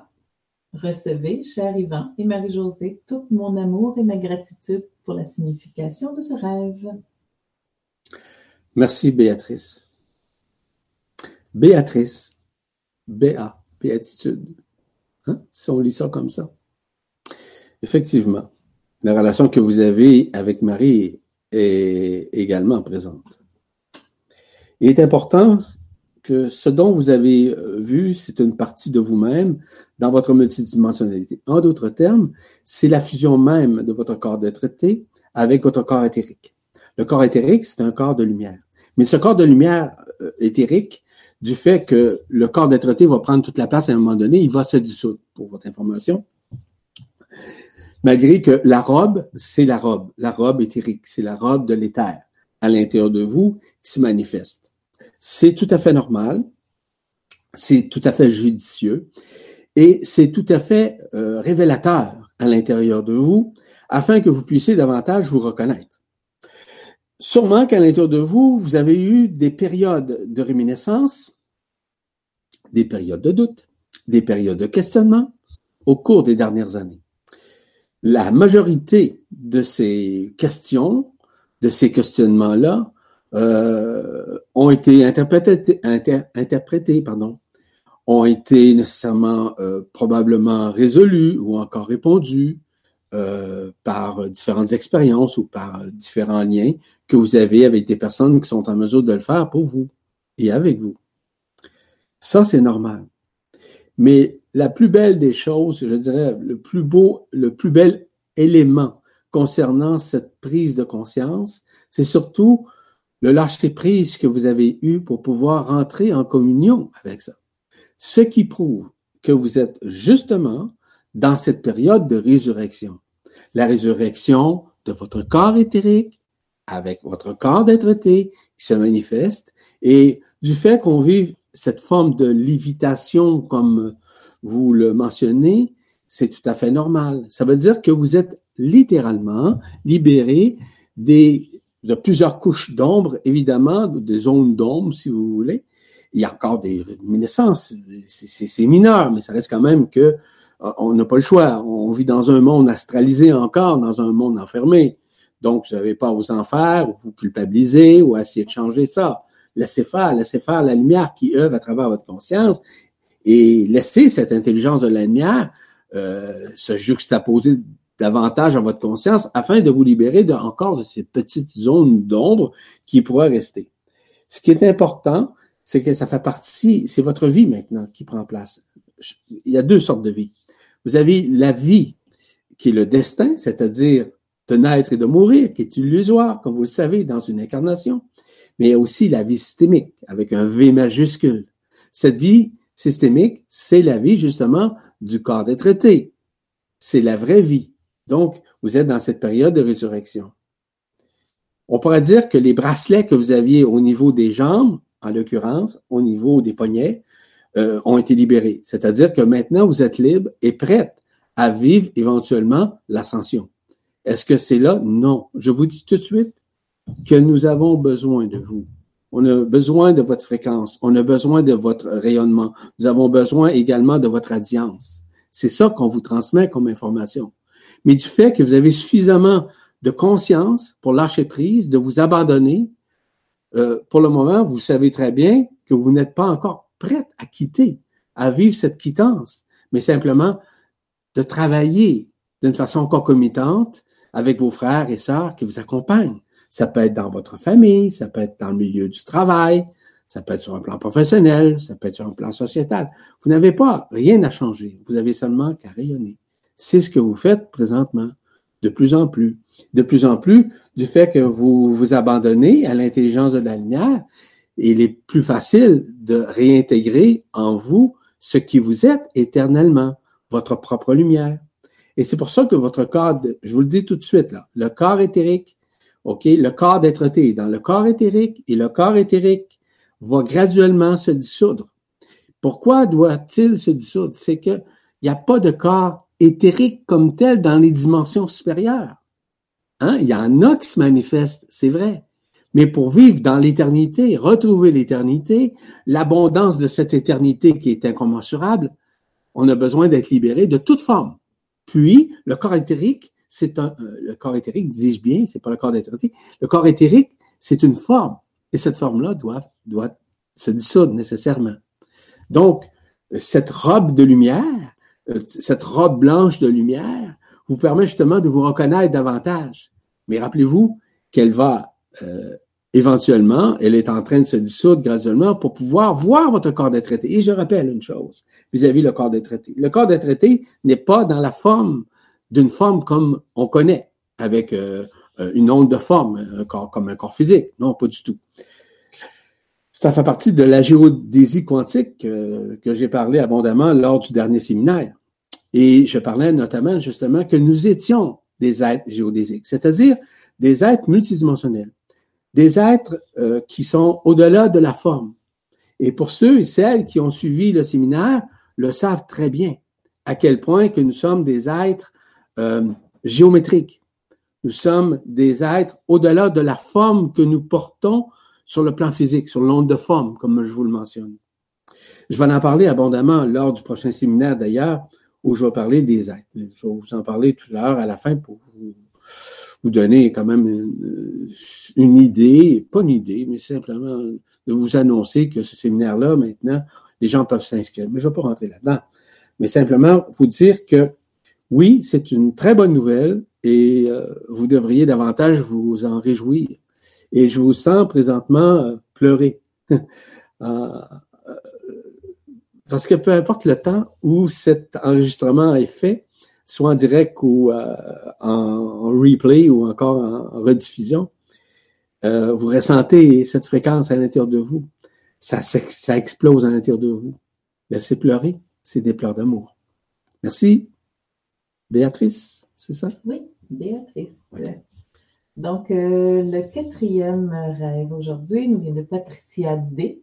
Recevez, cher Yvan et Marie-Josée, tout mon amour et ma gratitude pour la signification de ce rêve. Merci, Béatrice. Béatrice, Béa, béatitude. Hein? Si on lit ça comme ça. Effectivement, la relation que vous avez avec Marie est également présente. Il est important que ce dont vous avez euh, vu, c'est une partie de vous-même dans votre multidimensionnalité. En d'autres termes, c'est la fusion même de votre corps de traité avec votre corps éthérique. Le corps éthérique, c'est un corps de lumière. Mais ce corps de lumière euh, éthérique, du fait que le corps d'être va prendre toute la place à un moment donné, il va se dissoudre, pour votre information. Malgré que la robe, c'est la robe, la robe éthérique, c'est la robe de l'éther à l'intérieur de vous qui se manifeste. C'est tout à fait normal c'est tout à fait judicieux et c'est tout à fait euh, révélateur à l'intérieur de vous afin que vous puissiez davantage vous reconnaître. Sûrement qu'à l'intérieur de vous, vous avez eu des périodes de réminiscence, des périodes de doute, des périodes de questionnement au cours des dernières années. La majorité de ces questions, de ces questionnements-là, euh, ont été interprétés, pardon, ont été nécessairement euh, probablement résolus ou encore répondus euh, par différentes expériences ou par différents liens que vous avez avec des personnes qui sont en mesure de le faire pour vous et avec vous. Ça, c'est normal. Mais la plus belle des choses, je dirais, le plus beau, le plus bel élément concernant cette prise de conscience, c'est surtout le lâcher prise que vous avez eu pour pouvoir rentrer en communion avec ça. Ce qui prouve que vous êtes justement dans cette période de résurrection. La résurrection de votre corps éthérique avec votre corps d'être qui se manifeste et du fait qu'on vive cette forme de lévitation comme vous le mentionnez, c'est tout à fait normal. Ça veut dire que vous êtes littéralement libéré des, de plusieurs couches d'ombre, évidemment, des zones d'ombre, si vous voulez. Il y a encore des réminiscences, c'est mineur, mais ça reste quand même que on n'a pas le choix. On vit dans un monde astralisé encore, dans un monde enfermé. Donc, vous n'avez pas à vous en faire, ou vous culpabiliser, ou à essayer de changer ça. Laissez faire, laissez faire la lumière qui œuvre à travers votre conscience et laissez cette intelligence de la lumière euh, se juxtaposer davantage à votre conscience afin de vous libérer de, encore de ces petites zones d'ombre qui pourraient rester. Ce qui est important, c'est que ça fait partie, c'est votre vie maintenant qui prend place. Il y a deux sortes de vie. Vous avez la vie qui est le destin, c'est-à-dire de naître et de mourir, qui est illusoire, comme vous le savez, dans une incarnation. Mais il y a aussi la vie systémique, avec un V majuscule. Cette vie systémique, c'est la vie justement du corps des traités. C'est la vraie vie. Donc, vous êtes dans cette période de résurrection. On pourrait dire que les bracelets que vous aviez au niveau des jambes, en l'occurrence, au niveau des poignets, euh, ont été libérés. C'est-à-dire que maintenant, vous êtes libre et prête à vivre éventuellement l'ascension. Est-ce que c'est là? Non. Je vous dis tout de suite que nous avons besoin de vous. On a besoin de votre fréquence. On a besoin de votre rayonnement. Nous avons besoin également de votre radiance. C'est ça qu'on vous transmet comme information. Mais du fait que vous avez suffisamment de conscience pour lâcher prise, de vous abandonner, euh, pour le moment, vous savez très bien que vous n'êtes pas encore prête à quitter, à vivre cette quittance, mais simplement de travailler d'une façon concomitante avec vos frères et sœurs qui vous accompagnent. Ça peut être dans votre famille, ça peut être dans le milieu du travail, ça peut être sur un plan professionnel, ça peut être sur un plan sociétal. Vous n'avez pas rien à changer. Vous avez seulement qu'à rayonner. C'est ce que vous faites présentement, de plus en plus. De plus en plus, du fait que vous vous abandonnez à l'intelligence de la lumière, il est plus facile de réintégrer en vous ce qui vous êtes éternellement, votre propre lumière. Et c'est pour ça que votre corps, je vous le dis tout de suite, là, le corps éthérique OK? Le corps d'être est dans le corps éthérique et le corps éthérique va graduellement se dissoudre. Pourquoi doit-il se dissoudre? C'est qu'il n'y a pas de corps éthérique comme tel dans les dimensions supérieures. Hein? Il y en a qui se manifestent, c'est vrai. Mais pour vivre dans l'éternité, retrouver l'éternité, l'abondance de cette éternité qui est incommensurable, on a besoin d'être libéré de toute forme. Puis, le corps éthérique c'est un, euh, le corps éthérique, dis-je bien, c'est pas le corps d'éternité. Le corps éthérique, c'est une forme. Et cette forme-là doit, doit se dissoudre nécessairement. Donc, cette robe de lumière, euh, cette robe blanche de lumière, vous permet justement de vous reconnaître davantage. Mais rappelez-vous qu'elle va euh, éventuellement, elle est en train de se dissoudre graduellement pour pouvoir voir votre corps d'être traité. Et je rappelle une chose vis-à-vis -vis le corps d'être traité. Le corps d'être traité n'est pas dans la forme d'une forme comme on connaît, avec euh, euh, une onde de forme, comme un corps physique. Non, pas du tout. Ça fait partie de la géodésie quantique que j'ai parlé abondamment lors du dernier séminaire. Et je parlais notamment justement que nous étions des êtres géodésiques, c'est-à-dire des êtres multidimensionnels, des êtres euh, qui sont au-delà de la forme Et pour ceux et celles qui ont suivi le séminaire, le savent très bien, à quel point que nous sommes des êtres euh, géométriques. Nous sommes des êtres au-delà de la forme que nous portons sur le plan physique, sur l'onde de forme, comme je vous le mentionne. Je vais en parler abondamment lors du prochain séminaire d'ailleurs, où je vais parler des êtres. Je vais vous en parler tout à l'heure à la fin pour vous, vous donner quand même une, idée, pas une idée, mais simplement de vous annoncer que ce séminaire-là, maintenant, les gens peuvent s'inscrire. Mais je ne vais pas rentrer là-dedans. Mais simplement vous dire que oui, c'est une très bonne nouvelle et euh, vous devriez davantage vous en réjouir. Et je vous sens présentement euh, pleurer. Euh, parce que peu importe le temps où cet enregistrement est fait, soit en direct ou en, replay ou encore en, rediffusion, vous ressentez cette fréquence à l'intérieur de vous. Ça, ça explose à l'intérieur de vous. Laissez pleurer, c'est des pleurs d'amour. Merci. Béatrice, c'est ça? Oui, Béatrice. Donc, euh, le quatrième rêve aujourd'hui nous vient de Patricia D.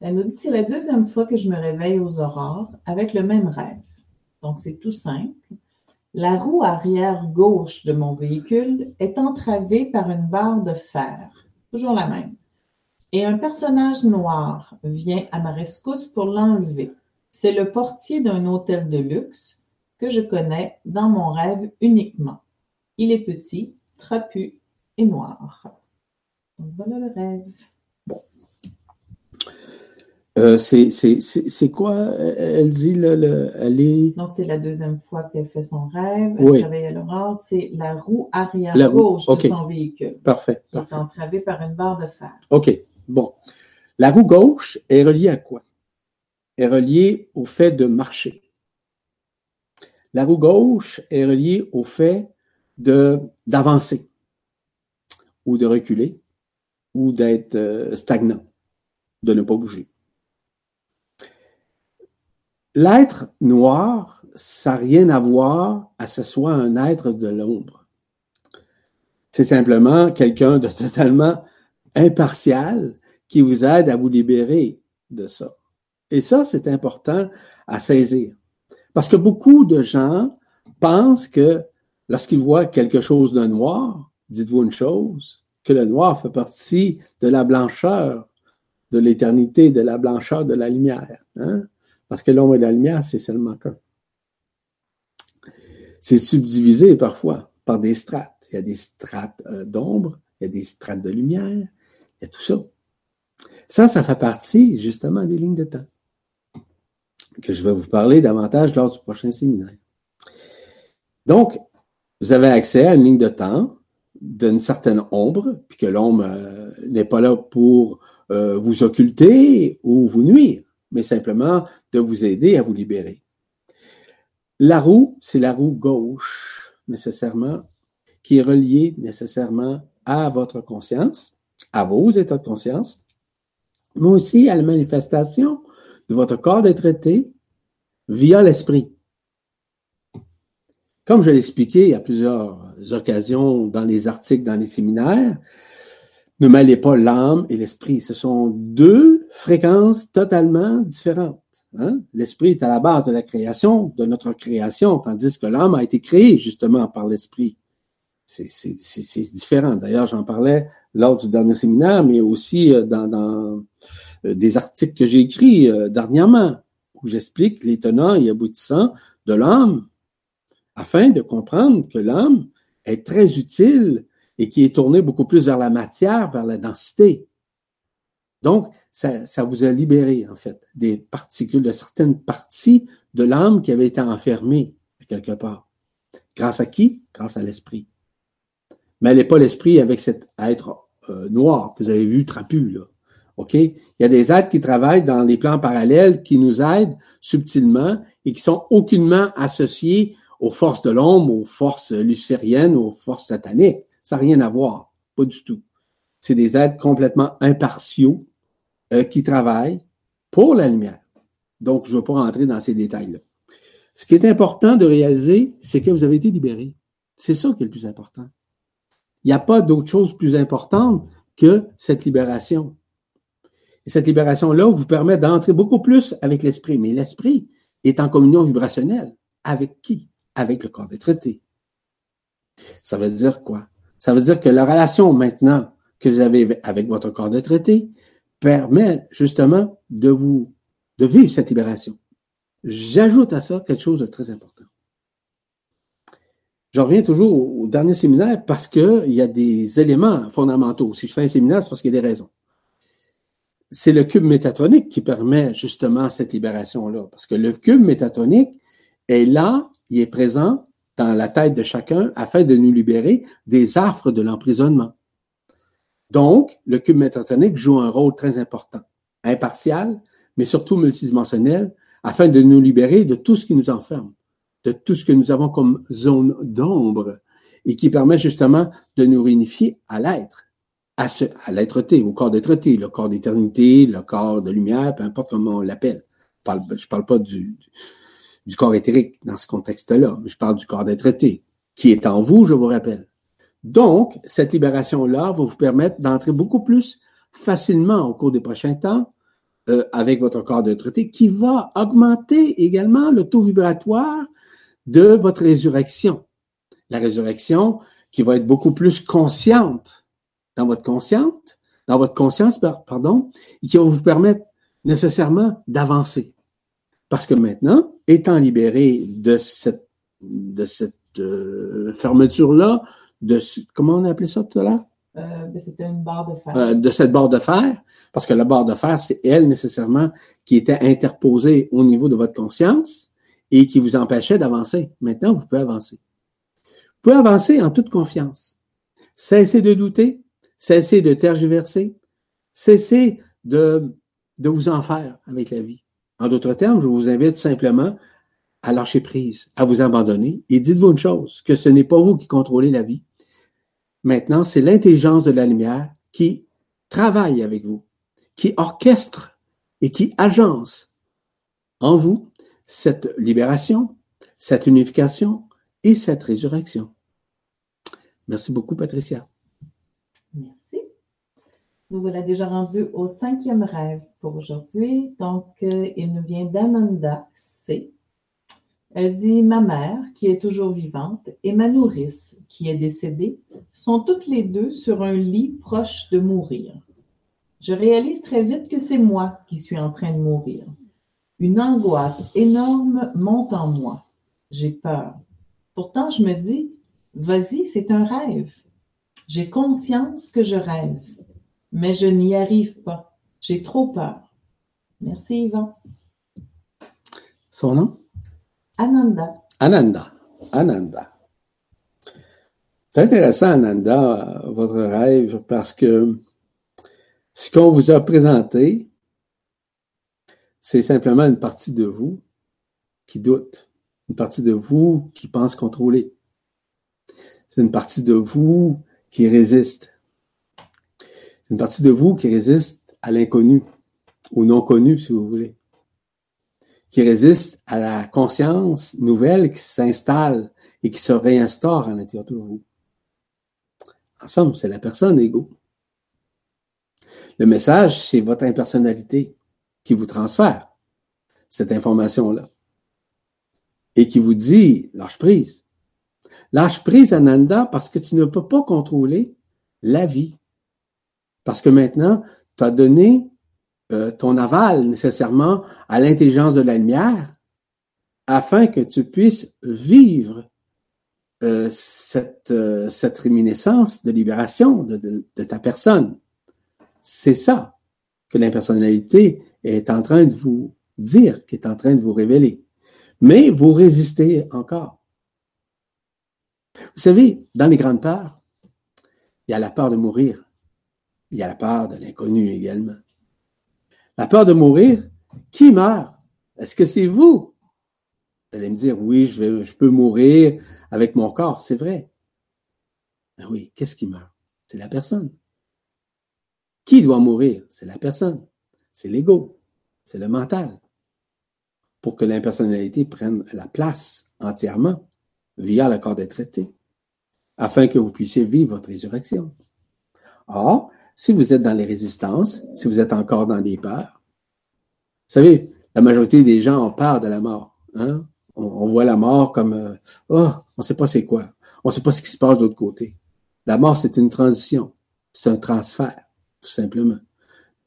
Elle nous dit c'est la deuxième fois que je me réveille aux aurores avec le même rêve. Donc, c'est tout simple. La roue arrière gauche de mon véhicule est entravée par une barre de fer, toujours la même. Et un personnage noir vient à ma rescousse pour l'enlever. C'est le portier d'un hôtel de luxe que je connais dans mon rêve uniquement. Il est petit, trapu et noir. Donc voilà le rêve. Euh, c'est quoi, elle dit, le, elle est... Donc, c'est la deuxième fois qu'elle fait son rêve. Elle oui. réveille à l'aurore. C'est la roue arrière gauche de son véhicule. Parfait. Qui est entravée par une barre de fer. OK. Bon. La roue gauche est reliée à quoi? Est reliée au fait de marcher. La roue gauche est reliée au fait de d'avancer ou de reculer ou d'être euh, stagnant, de ne pas bouger. L'être noir, ça n'a rien à voir à ce soit un être de l'ombre. C'est simplement quelqu'un de totalement impartial qui vous aide à vous libérer de ça. Et ça, c'est important à saisir. Parce que beaucoup de gens pensent que lorsqu'ils voient quelque chose de noir, dites-vous une chose, que le noir fait partie de la blancheur de l'éternité, de la blancheur de la lumière. Hein? Parce que l'ombre et la lumière, c'est seulement qu'un. C'est subdivisé parfois par des strates. Il y a des strates euh, d'ombre, il y a des strates de lumière, il y a tout ça. Ça, ça fait partie justement des lignes de temps que je vais vous parler davantage lors du prochain séminaire. Donc, vous avez accès à une ligne de temps d'une certaine ombre, puis que l'ombre euh, n'est pas là pour euh, vous occulter ou vous nuire, mais simplement de vous aider à vous libérer. La roue, c'est la roue gauche, nécessairement, qui est reliée nécessairement à votre conscience, à vos états de conscience, mais aussi à la manifestation de votre corps d'être traité via l'esprit. Comme je l'ai expliqué à plusieurs occasions dans les articles, dans les séminaires, ne mêlez pas l'âme et l'esprit. Ce sont deux fréquences totalement différentes. Hein? L'esprit est à la base de la création, de notre création, tandis que l'âme a été créée justement par l'esprit. C'est différent. D'ailleurs, j'en parlais lors du dernier séminaire, mais aussi euh, dans, euh, des articles que j'ai écrits euh, dernièrement, où j'explique les tenants et aboutissants de l'âme, afin de comprendre que l'âme est très utile et qui est tournée beaucoup plus vers la matière, vers la densité. Donc, ça, vous a libéré, en fait, des particules, de certaines parties de l'âme qui avaient été enfermées quelque part. Grâce à qui? Grâce à l'esprit. Mais elle n'est pas l'esprit avec cet être euh, noir que vous avez vu trapu, là. OK? Il y a des êtres qui travaillent dans les plans parallèles qui nous aident subtilement et qui sont aucunement associés aux forces de l'ombre, aux forces lucifériennes, aux forces sataniques. Ça n'a rien à voir. Pas du tout. C'est des êtres complètement impartiaux euh, qui travaillent pour la lumière. Donc, je ne vais pas rentrer dans ces détails-là. Ce qui est important de réaliser, c'est que vous avez été libéré. C'est ça qui est le plus important. Il n'y a pas d'autre chose plus importante que cette libération. Et cette libération-là vous permet d'entrer beaucoup plus avec l'esprit. Mais l'esprit est en communion vibrationnelle. Avec qui? Avec le corps des traités. Ça veut dire quoi? Ça veut dire que la relation maintenant que vous avez avec votre corps de traité permet justement de vous, de vivre cette libération. J'ajoute à ça quelque chose de très important. Je reviens toujours au dernier séminaire parce qu'il y a des éléments fondamentaux. Si je fais un séminaire, c'est parce qu'il y a des raisons. C'est le cube métatronique qui permet justement cette libération-là. Parce que le cube métatronique est là, il est présent dans la tête de chacun afin de nous libérer des affres de l'emprisonnement. Donc, le cube métatronique joue un rôle très important, impartial, mais surtout multidimensionnel, afin de nous libérer de tout ce qui nous enferme, de tout ce que nous avons comme zone d'ombre, et qui permet justement de nous réunifier à l'être, à, ce, à l'être-té, au corps d'être-té, le corps d'éternité, le corps de lumière, peu importe comment on l'appelle. Je ne parle, pas du, du corps éthérique dans ce contexte-là, mais je parle du corps d'être-té, qui est en vous, je vous rappelle. Donc, cette libération-là va vous permettre d'entrer beaucoup plus facilement au cours des prochains temps euh, avec votre corps de traité qui va augmenter également le taux vibratoire de votre résurrection. La résurrection qui va être beaucoup plus consciente dans votre consciente, dans votre conscience, pardon, et qui va vous permettre nécessairement d'avancer. Parce que maintenant, étant libéré de cette, de cette euh, fermeture-là, de comment on a appelé ça tout à l'heure? Euh, ben, c'était une barre de fer. Euh, de cette barre de fer, parce que la barre de fer, c'est elle nécessairement qui était interposée au niveau de votre conscience et qui vous empêchait d'avancer. Maintenant, vous pouvez avancer. Vous pouvez avancer en toute confiance. Cessez de douter, cessez de tergiverser, cessez de, de vous en faire avec la vie. En d'autres termes, je vous invite simplement à lâcher prise, à vous abandonner et dites-vous une chose, que ce n'est pas vous qui contrôlez la vie, Maintenant, c'est l'intelligence de la lumière qui travaille avec vous, qui orchestre et qui agence en vous cette libération, cette unification et cette résurrection. Merci beaucoup, Patricia. Merci. Nous voilà déjà rendus au cinquième rêve pour aujourd'hui. Donc, euh, il nous vient d'Ananda C. Elle dit Ma mère, qui est toujours vivante, et ma nourrice, qui est décédée, sont toutes les deux sur un lit proche de mourir. Je réalise très vite que c'est moi qui suis en train de mourir. Une angoisse énorme monte en moi. J'ai peur. Pourtant, je me dis Vas-y, c'est un rêve. J'ai conscience que je rêve, mais je n'y arrive pas. J'ai trop peur. Merci, Yvan. Son nom? Ananda. Ananda. Ananda. C'est intéressant, Ananda, votre rêve, parce que ce qu'on vous a présenté, c'est simplement une partie de vous qui doute, une partie de vous qui pense contrôler. C'est une partie de vous qui résiste. C'est une partie de vous qui résiste à l'inconnu, au non connu, si vous voulez qui résiste à la conscience nouvelle qui s'installe et qui se réinstaure à l'intérieur de vous. En somme, c'est la personne ego. Le message, c'est votre impersonnalité qui vous transfère cette information-là et qui vous dit lâche prise. Lâche prise, Ananda, parce que tu ne peux pas contrôler la vie. Parce que maintenant, tu as donné euh, ton aval nécessairement à l'intelligence de la lumière afin que tu puisses vivre euh, cette, euh, cette réminiscence de libération de, ta personne. C'est ça que l'impersonnalité est en train de vous dire, qui est en train de vous révéler. Mais vous résistez encore. Vous savez, dans les grandes peurs, il y a la peur de mourir. Il y a la peur de l'inconnu également. La peur de mourir, qui meurt? Est-ce que c'est vous? Vous allez me dire, oui, je, peux mourir avec mon corps, c'est vrai. Ben oui, qu'est-ce qui meurt? C'est la personne. Qui doit mourir? C'est la personne. C'est l'ego. C'est le mental. Pour que l'impersonnalité prenne la place entièrement via le corps des traités, afin que vous puissiez vivre votre résurrection. Or, si vous êtes dans les résistances, si vous êtes encore dans des peurs, vous savez, la majorité des gens ont peur de la mort. Hein? On, voit la mort comme euh, oh, on ne sait pas c'est quoi, on ne sait pas ce qui se passe de l'autre côté. La mort, c'est une transition, c'est un transfert, tout simplement,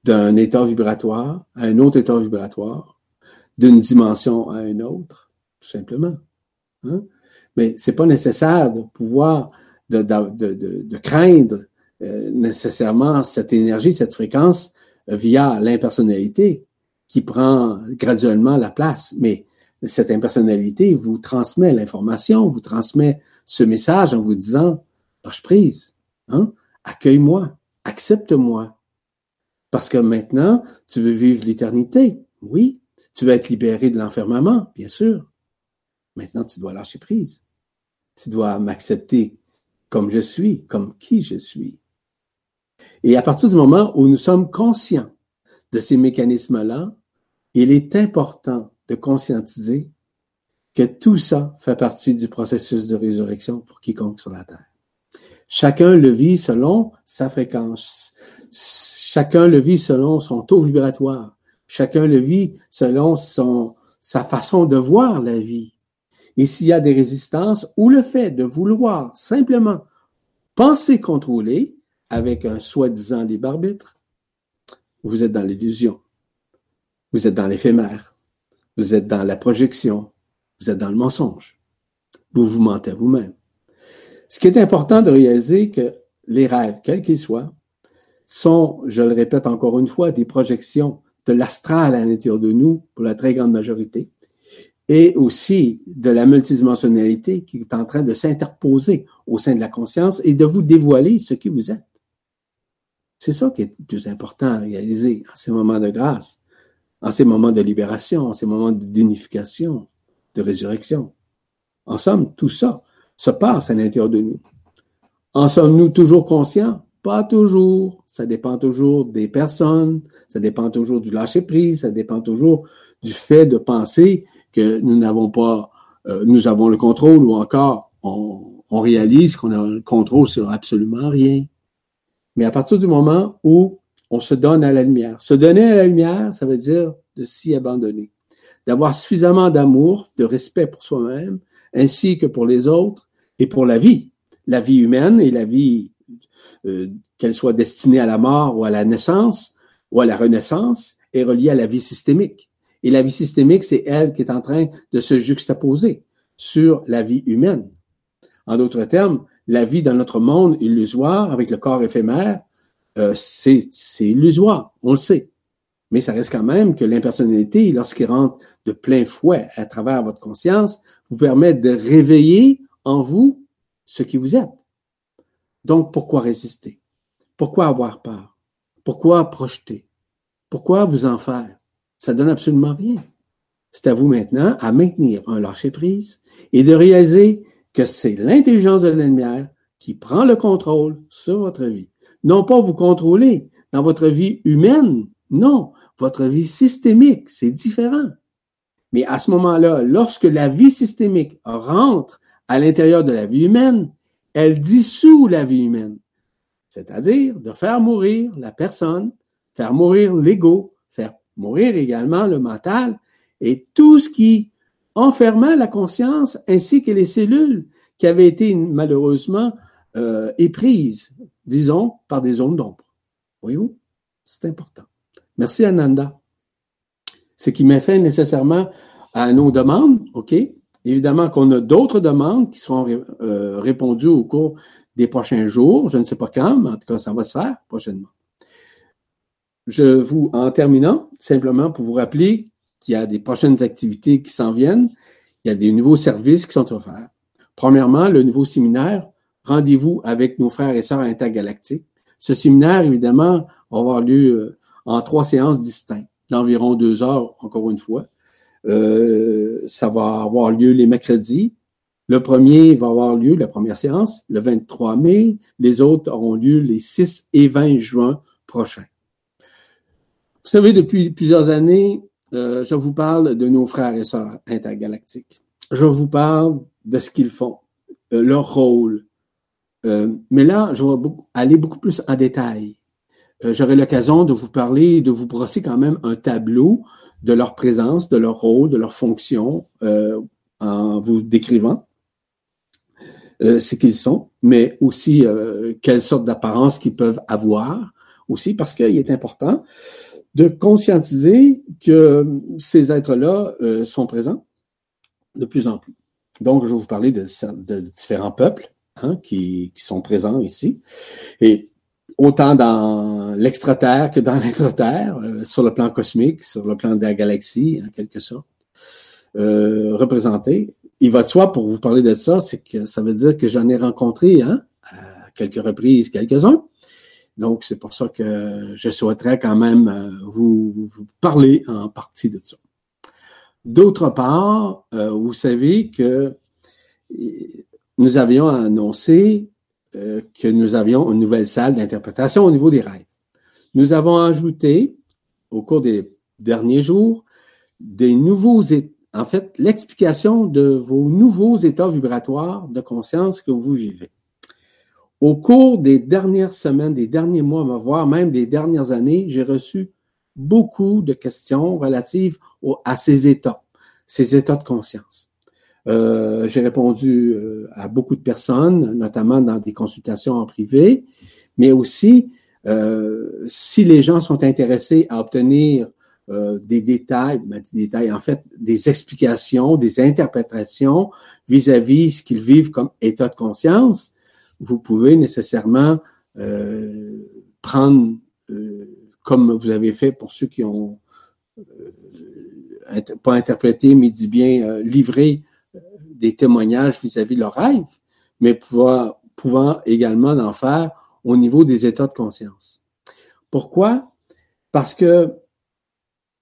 d'un état vibratoire à un autre état vibratoire, d'une dimension à une autre, tout simplement. Hein? Mais c'est pas nécessaire de pouvoir de, de, de, de craindre nécessairement cette énergie, cette fréquence euh, via l'impersonnalité qui prend graduellement la place. Mais cette impersonnalité vous transmet l'information, vous transmet ce message en vous disant lâche prise, hein? accueille-moi, accepte-moi. Parce que maintenant, tu veux vivre l'éternité. Oui. Tu veux être libéré de l'enfermement, bien sûr. Maintenant, tu dois lâcher prise. Tu dois m'accepter comme je suis, comme qui je suis. Et à partir du moment où nous sommes conscients de ces mécanismes-là, il est important de conscientiser que tout ça fait partie du processus de résurrection pour quiconque sur la terre. Chacun le vit selon sa fréquence. Chacun le vit selon son taux vibratoire. Chacun le vit selon sa façon de voir la vie. Et s'il y a des résistances ou le fait de vouloir simplement penser contrôler avec un soi-disant libre arbitre, vous êtes dans l'illusion. Vous êtes dans l'éphémère. Vous êtes dans la projection. Vous êtes dans le mensonge. Vous vous mentez à vous-même. Ce qui est important de réaliser que les rêves, quels qu'ils soient, sont, je le répète encore une fois, des projections de l'astral à l'intérieur de nous pour la très grande majorité et aussi de la multidimensionnalité qui est en train de s'interposer au sein de la conscience et de vous dévoiler ce qui vous êtes. C'est ça qui est le plus important à réaliser en ces moments de grâce, en ces moments de libération, en ces moments d'unification, de résurrection. En somme, tout ça se passe à l'intérieur de nous. En sommes-nous toujours conscients? Pas toujours. Ça dépend toujours des personnes, ça dépend toujours du lâcher-prise, ça dépend toujours du fait de penser que nous n'avons pas, euh, nous avons le contrôle ou encore on réalise qu'on a le contrôle sur absolument rien. Mais à partir du moment où on se donne à la lumière, se donner à la lumière, ça veut dire de s'y abandonner, d'avoir suffisamment d'amour, de respect pour soi-même, ainsi que pour les autres et pour la vie, la vie humaine et la vie, euh, qu'elle soit destinée à la mort ou à la naissance ou à la renaissance, est reliée à la vie systémique. Et la vie systémique, c'est elle qui est en train de se juxtaposer sur la vie humaine. En d'autres termes, la vie dans notre monde illusoire, avec le corps éphémère, euh, c'est illusoire, on le sait. Mais ça reste quand même que l'impersonnalité, lorsqu'il rentre de plein fouet à travers votre conscience, vous permet de réveiller en vous ce qui vous êtes. Donc, pourquoi résister? Pourquoi avoir peur? Pourquoi projeter? Pourquoi vous en faire? Ça donne absolument rien. C'est à vous maintenant à maintenir un lâcher-prise et de réaliser que c'est l'intelligence de la lumière qui prend le contrôle sur votre vie. Non pas vous contrôler dans votre vie humaine, non, votre vie systémique, c'est différent. Mais à ce moment-là, lorsque la vie systémique rentre à l'intérieur de la vie humaine, elle dissout la vie humaine. C'est-à-dire de faire mourir la personne, faire mourir l'ego, mourir également le mental et tout ce qui enfermait la conscience ainsi que les cellules qui avaient été malheureusement euh, éprises, disons, par des zones d'ombre. Voyez-vous? C'est important. Merci Ananda. Ce qui met fin nécessairement à nos demandes, OK? Évidemment qu'on a d'autres demandes qui seront euh, répondues au cours des prochains jours. Je ne sais pas quand, mais en tout cas, ça va se faire prochainement. Je vous, en terminant, simplement pour vous rappeler qu'il y a des prochaines activités qui s'en viennent, il y a des nouveaux services qui sont offerts. Premièrement, le nouveau séminaire, rendez-vous avec nos frères et sœurs intergalactiques. Ce séminaire, évidemment, va avoir lieu euh, en trois séances distinctes, d'environ deux heures, encore une fois. Euh, ça va avoir lieu les mercredis. Le premier va avoir lieu, la première séance, le 23 mai. Les autres auront lieu les 6 et 20 juin prochains. Vous savez, depuis plusieurs années, euh, je vous parle de nos frères et sœurs intergalactiques. Je vous parle de ce qu'ils font, euh, leur rôle. Euh, mais là, je vais aller beaucoup plus en détail. j'aurai l'occasion de vous parler, de vous brosser quand même un tableau de leur présence, de leur rôle, de leur fonction, en vous décrivant ce qu'ils sont, mais aussi quelle sorte d'apparence qu'ils peuvent avoir, aussi parce qu'il est important de conscientiser que ces êtres-là euh, sont présents de plus en plus. Donc, je vais vous parler de, différents peuples hein, qui, sont présents ici. Et autant dans l'extraterre que dans l'intraterre, euh, sur le plan cosmique, sur le plan de la galaxie, en quelque sorte, euh, représentés. Il va de soi, pour vous parler de ça, c'est que ça veut dire que j'en ai rencontré à quelques reprises quelques-uns. Donc, c'est pour ça que je souhaiterais quand même euh, vous, parler en partie de ça. D'autre part, euh, vous savez que nous avions annoncé euh, que nous avions une nouvelle salle d'interprétation au niveau des rêves. Nous avons ajouté, au cours des derniers jours, des nouveaux en fait, l'explication de vos nouveaux états vibratoires de conscience que vous vivez. Au cours des dernières semaines, des derniers mois, voire même des dernières années, j'ai reçu beaucoup de questions relatives à ces états, ces états de conscience. Euh, j'ai répondu euh, à beaucoup de personnes, notamment dans des consultations en privé, mais aussi euh, si les gens sont intéressés à obtenir des détails, ben, des détails, en fait, des explications, des interprétations vis-à-vis -vis ce qu'ils vivent comme état de conscience, vous pouvez nécessairement euh, prendre, euh, comme vous avez fait pour ceux qui ont euh, pas interprété, mais dit bien euh, livré euh, des témoignages vis-à-vis de leur rêve, mais pouvoir, pouvant également en faire au niveau des états de conscience. Pourquoi? Parce que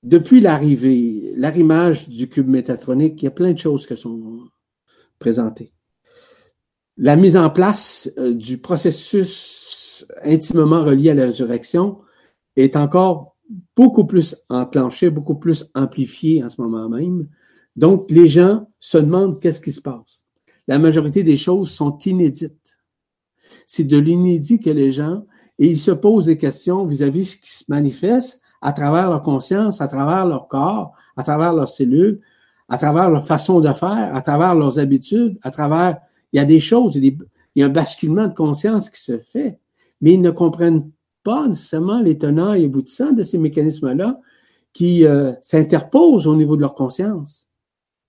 depuis l'arrivée, l'arrimage du cube métatronique, il y a plein de choses qui sont présentées la mise en place euh, du processus intimement relié à la résurrection est encore beaucoup plus enclenché, beaucoup plus amplifié en ce moment même. Donc, les gens se demandent qu'est-ce qui se passe. La majorité des choses sont inédites. C'est de l'inédit que les gens, et ils se posent des questions vis-à-vis de ce qui se manifeste à travers leur conscience, à travers leur corps, à travers leurs cellules, à travers leur façon de faire, à travers leurs habitudes, à travers il y a des choses, il y a un basculement de conscience qui se fait, mais ils ne comprennent pas nécessairement les tenants et aboutissants de ces mécanismes-là qui euh, s'interposent au niveau de leur conscience.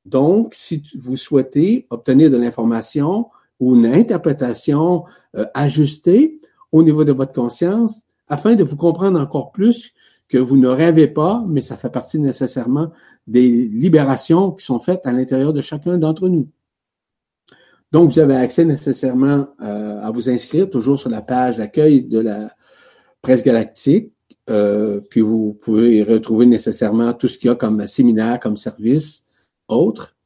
Donc, si vous souhaitez obtenir de l'information ou une interprétation euh, ajustée au niveau de votre conscience, afin de vous comprendre encore plus que vous ne rêvez pas, mais ça fait partie nécessairement des libérations qui sont faites à l'intérieur de chacun d'entre nous. Donc, vous avez accès nécessairement euh, à vous inscrire toujours sur la page d'accueil de la presse galactique. Euh, puis vous pouvez retrouver nécessairement tout ce qu'il y a comme séminaire, comme service, autres.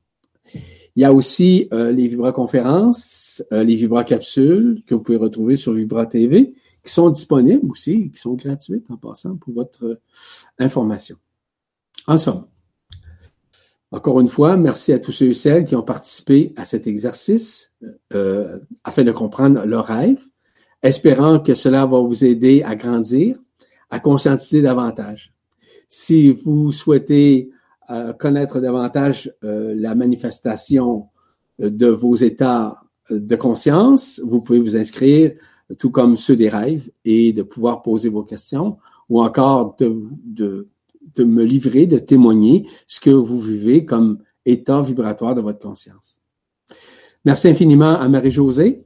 Il y a aussi euh, les vibra-conférences, les vibra-capsules que vous pouvez retrouver sur Vibra TV, qui sont disponibles aussi, qui sont gratuites en passant pour votre information. En somme, encore une fois, merci à tous ceux et celles qui ont participé à cet exercice euh, afin de comprendre leur rêve, espérant que cela va vous aider à grandir, à conscientiser davantage. Si vous souhaitez euh, connaître davantage euh, la manifestation de vos états de conscience, vous pouvez vous inscrire, tout comme ceux des rêves, et de pouvoir poser vos questions ou encore de de me livrer, de témoigner ce que vous vivez comme état vibratoire de votre conscience. Merci infiniment à Marie-Josée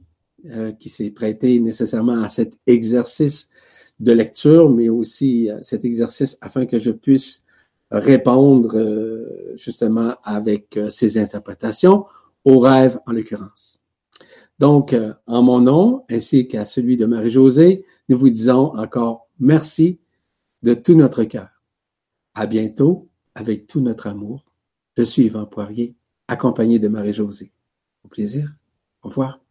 euh, qui s'est prêtée nécessairement à cet exercice de lecture, mais aussi à cet exercice afin que je puisse répondre euh, justement avec euh, ces interprétations aux rêves en l'occurrence. Donc, euh, en mon nom, ainsi qu'à celui de Marie-Josée, nous vous disons encore merci de tout notre cœur. À bientôt avec tout notre amour. Je suis Yvan Poirier, accompagné de Marie-Josée. Au plaisir. Au revoir.